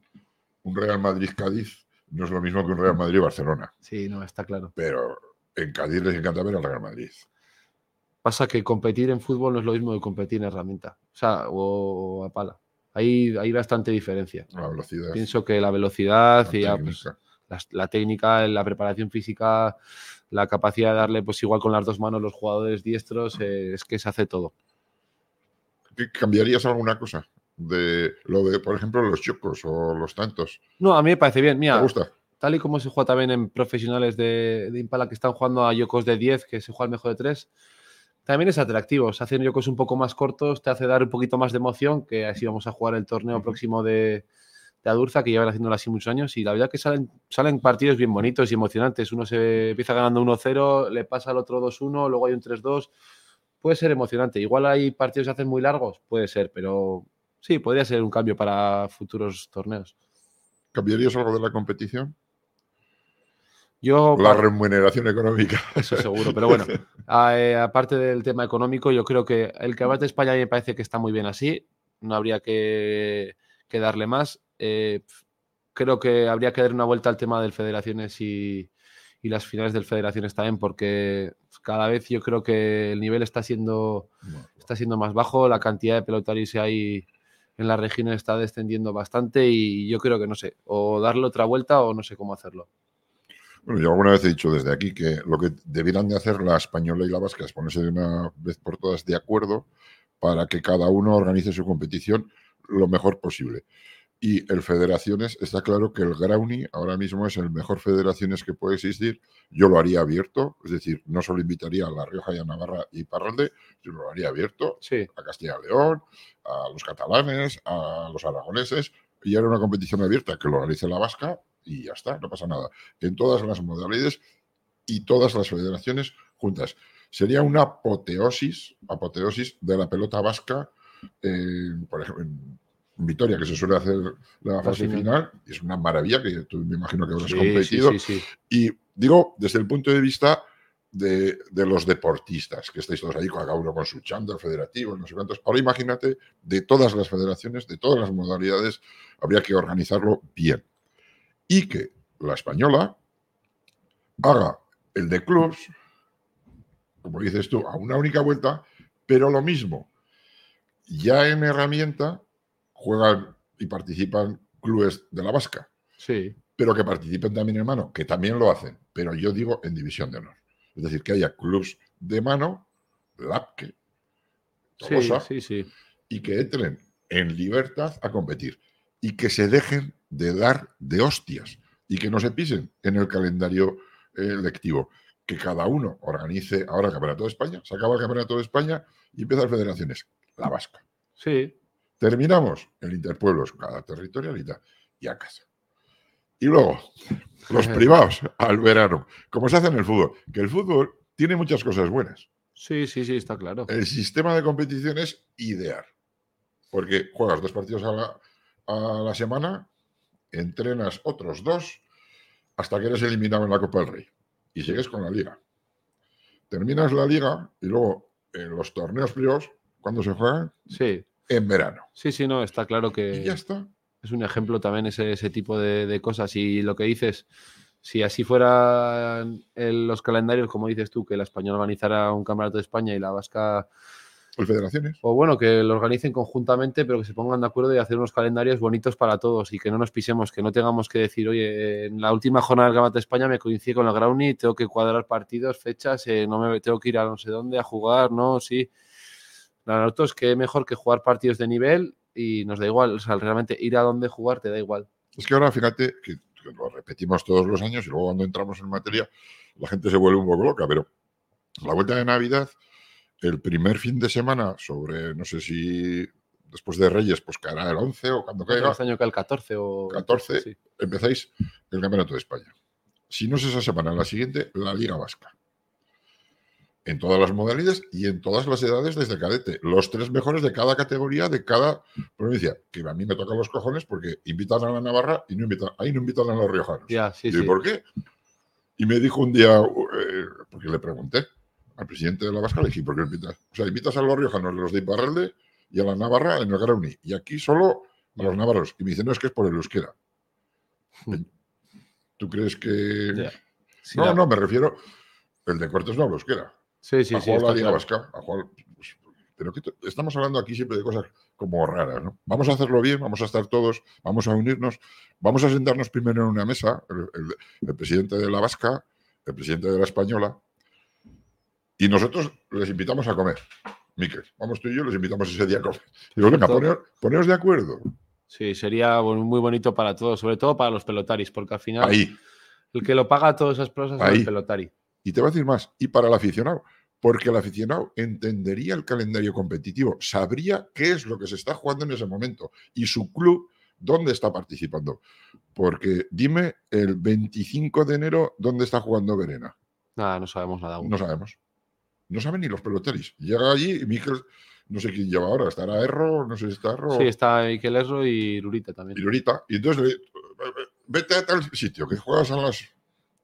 un Real Madrid-Cádiz no es lo mismo que un Real Madrid-Barcelona, Sí, no, está claro. pero en Cádiz les encanta ver al Real Madrid. Pasa que competir en fútbol no es lo mismo que competir en herramienta, o sea, o, a pala. Hay, hay bastante diferencia. La velocidad. Pienso que la velocidad la y ya, pues, técnica. la, la técnica, la preparación física, la capacidad de darle, pues igual con las dos manos los jugadores diestros, eh, es que se hace todo. ¿Qué- ¿Cambiarías alguna cosa? De lo de, por ejemplo, los chocos o los tantos. No, a mí me parece bien. ¿Te Mira, gusta? tal y como se juega también en profesionales de, de Impala que están jugando a yokos de 10, que se juega el mejor de 3, también es atractivo. Se hacen yokos un poco más cortos, te hace dar un poquito más de emoción, que así vamos a jugar el torneo próximo de, de Adurza, que llevan haciéndolo así muchos años, y la verdad que salen, salen partidos bien bonitos y emocionantes. Uno se empieza ganando 1-0, le pasa al otro 2-1, luego hay un 3-2. Puede ser emocionante. Igual hay partidos que hacen muy largos, puede ser, pero sí, podría ser un cambio para futuros torneos. ¿Cambiarías algo de la competición? Yo, La remuneración económica. Eso seguro, pero bueno, *laughs* a- eh, aparte del tema económico, yo creo que el Campeonato de España me parece que está muy bien así, no habría que, que darle más. Eh, creo que habría que dar una vuelta al tema del Federaciones y, y las finales del Federaciones también, porque cada vez yo creo que el nivel está siendo, está siendo más bajo, la cantidad de pelotarios que hay en la región está descendiendo bastante y yo creo que no sé, o darle otra vuelta o no sé cómo hacerlo. Bueno, yo alguna vez he dicho desde aquí que lo que debieran de hacer la española y la vasca es ponerse de una vez por todas de acuerdo para que cada uno organice su competición lo mejor posible. Y el Federaciones, está claro que el Grauni ahora mismo es el mejor Federaciones que puede existir. Yo lo haría abierto, es decir, no solo invitaría a La Rioja y a Navarra y Parralde, yo lo haría abierto Sí, a Castilla y León, a los catalanes, a los aragoneses, y era una competición abierta que lo organice la vasca y ya está, no pasa nada. En todas las modalidades y todas las federaciones juntas. Sería una apoteosis, apoteosis de la pelota vasca, eh, por ejemplo, en Vitoria, que se suele hacer la fase final. es una maravilla que tú me imagino que habrás sí, competido. sí, sí, sí. Y digo, desde el punto de vista de, de los deportistas, que estáis todos ahí, cada uno con su chándal federativo, no sé cuántos. Ahora imagínate, de todas las federaciones, de todas las modalidades, habría que organizarlo bien. Y que la española haga el de clubs, como dices tú, a una única vuelta, pero lo mismo. Ya en herramienta juegan y participan clubes de la vasca Sí, pero que participen también en mano, que también lo hacen, pero yo digo en división de honor. Es decir, que haya clubs de mano, LAPKE, Tolosa, sí, sí. y que entren en libertad a competir y que se dejen de dar de hostias y que no se pisen en el calendario eh, lectivo. Que cada uno organice ahora el Campeonato de España, se acaba el Campeonato de España y empiezan federaciones. La vasca. Sí, Terminamos el interpueblos, cada territorialidad, y a casa. Y luego, los privados al verano, como se hace en el fútbol, que el fútbol tiene muchas cosas buenas. sí, sí, sí, está claro. El sistema de competición es ideal, porque juegas dos partidos a la, a la semana, entrenas otros dos, hasta que eres eliminado en la Copa del Rey y sigues con la liga. Terminas la liga y luego en los torneos privados, cuando se juegan, Sí, en verano. sí, sí, no, está claro Y que ya está. es un ejemplo también ese, ese tipo de, de cosas. Y lo que dices, si así fueran el- los calendarios, como dices tú, que la española organizara un campeonato de España y la vasca el Federaciones. O bueno, que lo organicen conjuntamente, pero que se pongan de acuerdo y hacer unos calendarios bonitos para todos y que no nos pisemos, que no tengamos que decir, oye, en la última jornada del Gambata de España me coincide con el Groundy, tengo que cuadrar partidos, fechas, eh, no me tengo que ir a no sé dónde a jugar, no, sí. Nosotros que mejor que jugar partidos de nivel y nos da igual, o sea, realmente ir a donde jugar te da igual. Es que ahora fíjate que, que lo repetimos todos los años y luego cuando entramos en materia la gente se vuelve un poco loca, pero la vuelta de Navidad, el primer fin de semana sobre, no sé si después de Reyes, pues caerá el 11 o cuando caiga, Este año que el 14 o... 14. sí. empezáis el Campeonato de España. Si no es esa semana, la siguiente, la Liga Vasca. En todas las modalidades y en todas las edades desde cadete. Los tres mejores de cada categoría, de cada provincia. Que a mí me tocan los cojones porque invitan a la Navarra y no invitan, ahí no invitan a los riojanos. Sí, ¿Y sí. por qué? Y me dijo un día, eh, porque le pregunté al presidente de la Vasca, le dije, ¿por qué invitas? O sea, invitas a los riojanos, los de Iparralde y a la Navarra en el Grauni. Y aquí solo a los navarros. Y me dice, no, es que es por el euskera. ¿Tú crees que...? Sí, no, la- no, me refiero, el de Cortes no habla euskera. Sí, sí, ha sí. jugado la Liga claro. Vasca, pues, pero que estamos hablando aquí siempre de cosas como raras, ¿no? Vamos a hacerlo bien, vamos a estar todos, vamos a unirnos, vamos a sentarnos primero en una mesa, el, el- el presidente de la Vasca, el presidente de la Española, y nosotros les invitamos a comer. Miquel, vamos tú y yo, les invitamos ese día a comer. Digo, venga, Perfecto. poneos, poneos de acuerdo. Sí, sería muy bonito para todos, sobre todo para los pelotaris, porque al final Ahí. el que lo paga todas esas cosas es el pelotari. Y te voy a decir más, y para el aficionado, porque el aficionado entendería el calendario competitivo, sabría qué es lo que se está jugando en ese momento y su club dónde está participando. Porque dime el 25 de enero dónde está jugando Verena. Nada, no sabemos nada aún. No sabemos. No saben ni los peloteris. Llega allí y Miquel, no sé quién lleva ahora, estará Erro, no sé si está Erro Sí, está Miquel Erro y Lurita también. y Lorita. Y entonces vete a tal sitio que juegas a las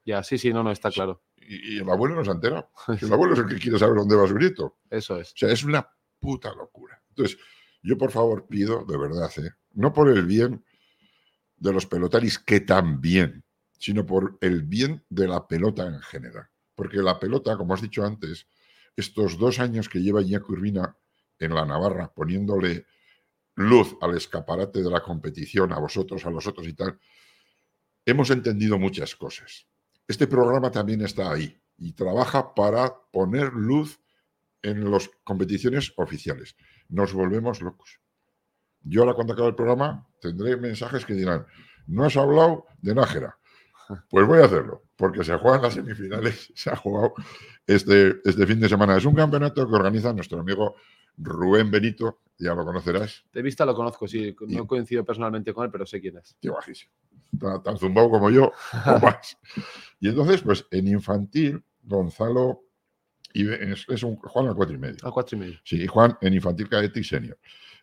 Ya, sí, sí, no, no, está claro. Y, y el abuelo no se entera. *laughs* El abuelo es el que quiere saber dónde va su nieto. Eso es. O sea, es una puta locura. Entonces, yo por favor pido, de verdad, ¿eh? no por el bien de los pelotaris, que también, sino por el bien de la pelota en general. Porque la pelota, como has dicho antes, estos dos años que lleva Iñaki Urbina en la Navarra, poniéndole luz al escaparate de la competición, a vosotros, a los otros y tal, hemos entendido muchas cosas. Este programa también está ahí y trabaja para poner luz en las competiciones oficiales. Nos volvemos locos. Yo ahora cuando acabe el programa tendré mensajes que dirán, no has hablado de Nájera. Pues voy a hacerlo, porque se juegan las semifinales, *laughs* se ha jugado este, este fin de semana. Es un campeonato que organiza nuestro amigo Rubén Benito, ya lo conocerás, De vista lo conozco, sí. Y- No coincido personalmente con él, pero sé quién es. tío bajísimo, tan, tan zumbado como yo, o *laughs* más. Y entonces, pues en infantil, Gonzalo, y es, es un Juan al cuatro y medio. A cuatro y medio. Sí, y Juan en infantil, cadete y senior.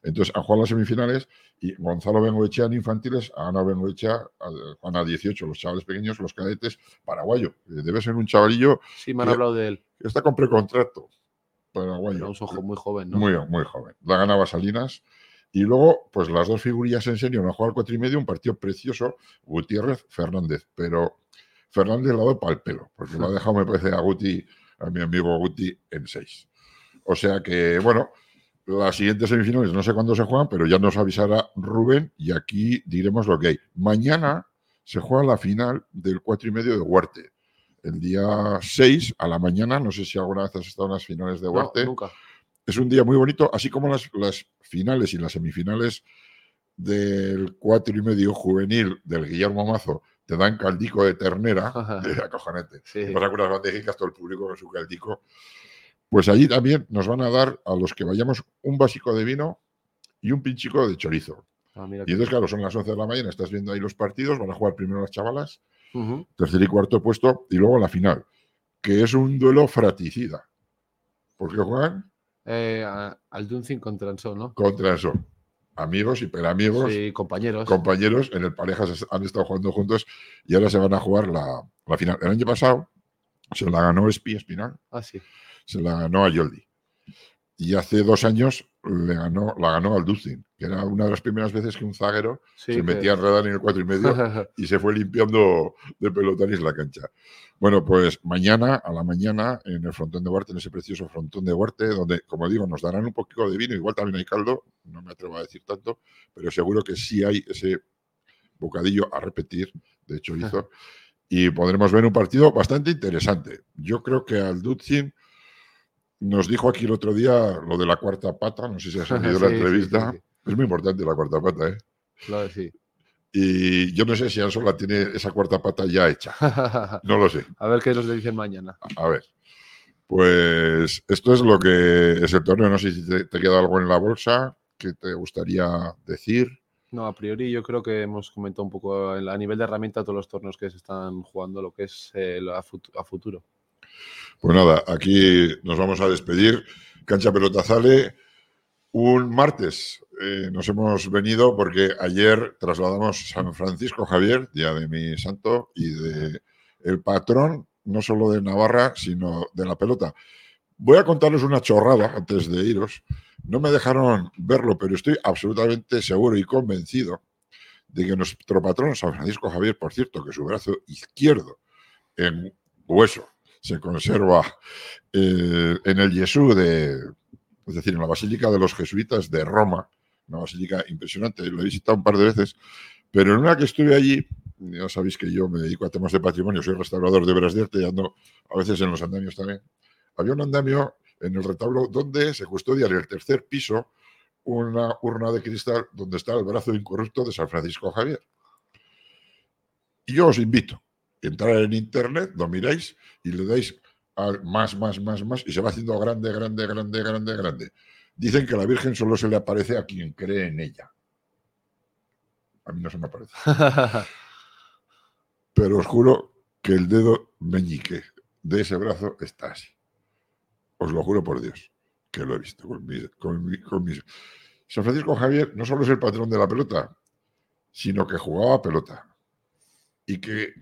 Entonces han jugado las semifinales y Gonzalo Bengoechea en infantiles, Ana Bengoechea, a- Juan a 18, los chavales pequeños, los cadetes, paraguayo. Eh, Debe ser un chavalillo Sí, me han hablado de él. está con precontrato. Paraguayo. un ojo muy joven, ¿no? Muy, muy joven. La ganaba Salinas. Y luego, pues las dos figurillas en senior han jugado al cuatro y medio, un partido precioso, Gutiérrez, Fernández. Pero Fernández le ha dado pal pelo, porque lo ha dejado, me parece, a Guti, a mi amigo Guti, en seis. O sea que, bueno, las siguientes semifinales no sé cuándo se juegan, pero ya nos avisará Rubén y aquí diremos lo que hay. Mañana se juega la final del cuatro y medio de Huarte. El día 6 a la mañana, no sé si alguna vez has estado en las finales de No, Huarte nunca. Es un día muy bonito, así como las, las finales y las semifinales del cuatro y medio juvenil del Guillermo Mazo te dan caldico de ternera, *laughs* de acojonante. Sí. Te pasan con unas bandejicas, todo el público con su caldico. Pues allí también nos van a dar a los que vayamos un básico de vino y un pinchico de chorizo. Ah, Y entonces, claro, son las 11 de la mañana, estás viendo ahí los partidos, van a jugar primero las chavalas, Ujú. tercer y cuarto puesto, y luego la final, que es un duelo fraticida. Porque juegan Eh, al Duncin contra Ansó, ¿no? contra eso. Amigos, hiperamigos, Sí, compañeros. compañeros, en el parejas han estado jugando juntos y ahora se van a jugar la, la final. El año pasado se la ganó Espi Espinal, ah, sí. se la ganó a Yoldi. Y hace dos años le ganó, la ganó al Duzin, que era una de las primeras veces que un zaguero Sí, se metía a enredar en el cuatro y medio *laughs* y se fue limpiando de pelotaris la cancha. Bueno, pues mañana, a la mañana, en el frontón de Huarte, en ese precioso frontón de Huarte, donde, como digo, nos darán un poquito de vino, igual también hay caldo, no me atrevo a decir tanto, pero seguro que sí hay ese bocadillo a repetir de chorizo *laughs* y podremos ver un partido bastante interesante. Yo creo que al Dutzin nos dijo aquí el otro día lo de la cuarta pata, no sé si has *laughs* oído la Sí, entrevista. sí, sí. Es muy importante la cuarta pata, ¿eh? Claro que sí. Y yo no sé si Ansola tiene esa cuarta pata ya hecha. *laughs* No lo sé. A ver qué nos dicen mañana. A ver. Pues esto es lo que es el torneo. No sé si te, te queda algo en la bolsa que te gustaría decir. No, a priori yo creo que hemos comentado un poco a nivel de herramienta todos los torneos que se están jugando, lo que es eh, a futuro. Pues nada, aquí nos vamos a despedir. Cancha Pelota Sale. Un martes eh, nos hemos venido porque ayer trasladamos San Francisco Javier, día de mi santo, y de el patrón, no solo de Navarra, sino de la pelota. Voy a contaros una chorrada antes de iros. No me dejaron verlo, pero estoy absolutamente seguro y convencido de que nuestro patrón, San Francisco Javier, por cierto, que su brazo izquierdo en hueso se conserva eh, en el Jesús de, es decir, en la Basílica de los Jesuitas de Roma, una basílica impresionante, lo he visitado un par de veces, pero en una que estuve allí, ya sabéis que yo me dedico a temas de patrimonio, soy restaurador de obras de arte y ando a veces en los andamios también. Había un andamio en el retablo donde se custodia en el tercer piso una urna de cristal donde está el brazo incorrupto de San Francisco Javier. Y yo os invito entrar en internet, lo miráis y le dais más, más, más, más y se va haciendo grande, grande, grande, grande, grande. Dicen que la Virgen solo se le aparece a quien cree en ella. A mí no se me aparece. *laughs* Pero os juro que el dedo meñique de ese brazo está así. Os lo juro por Dios, que lo he visto con mis, con mi- con mis- San Francisco Javier no solo es el patrón de la pelota, sino que jugaba pelota. Y que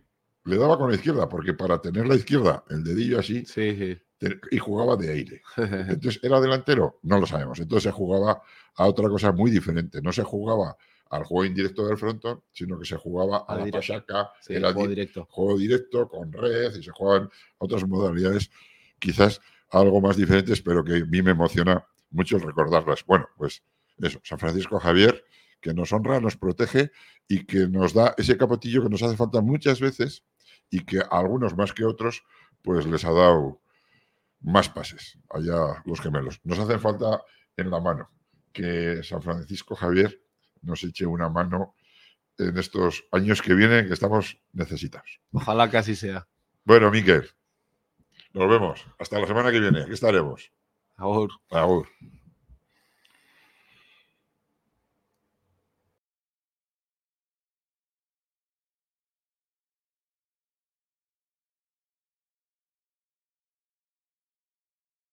le daba con la izquierda, porque para tener la izquierda, el dedillo así, Sí, sí. te- y jugaba de aire. *laughs* Entonces, ¿era delantero? No lo sabemos. Entonces se jugaba a otra cosa muy diferente. No se jugaba al juego indirecto del frontón, sino que se jugaba a Al la directo. Sí, era juego di- directo. juego directo con red y se juegan otras modalidades, quizás algo más diferentes, pero que a mí me emociona mucho el recordarlas. Bueno, pues eso, San Francisco Javier, que nos honra, nos protege y que nos da ese capotillo que nos hace falta muchas veces y que a algunos más que otros, pues les ha dado más pases, allá los gemelos. Nos hacen falta en la mano, que San Francisco Javier nos eche una mano en estos años que vienen, que estamos necesitados. Ojalá que así sea. Bueno, Miquel, nos vemos. Hasta la semana que viene. Aquí estaremos. Agur. Agur.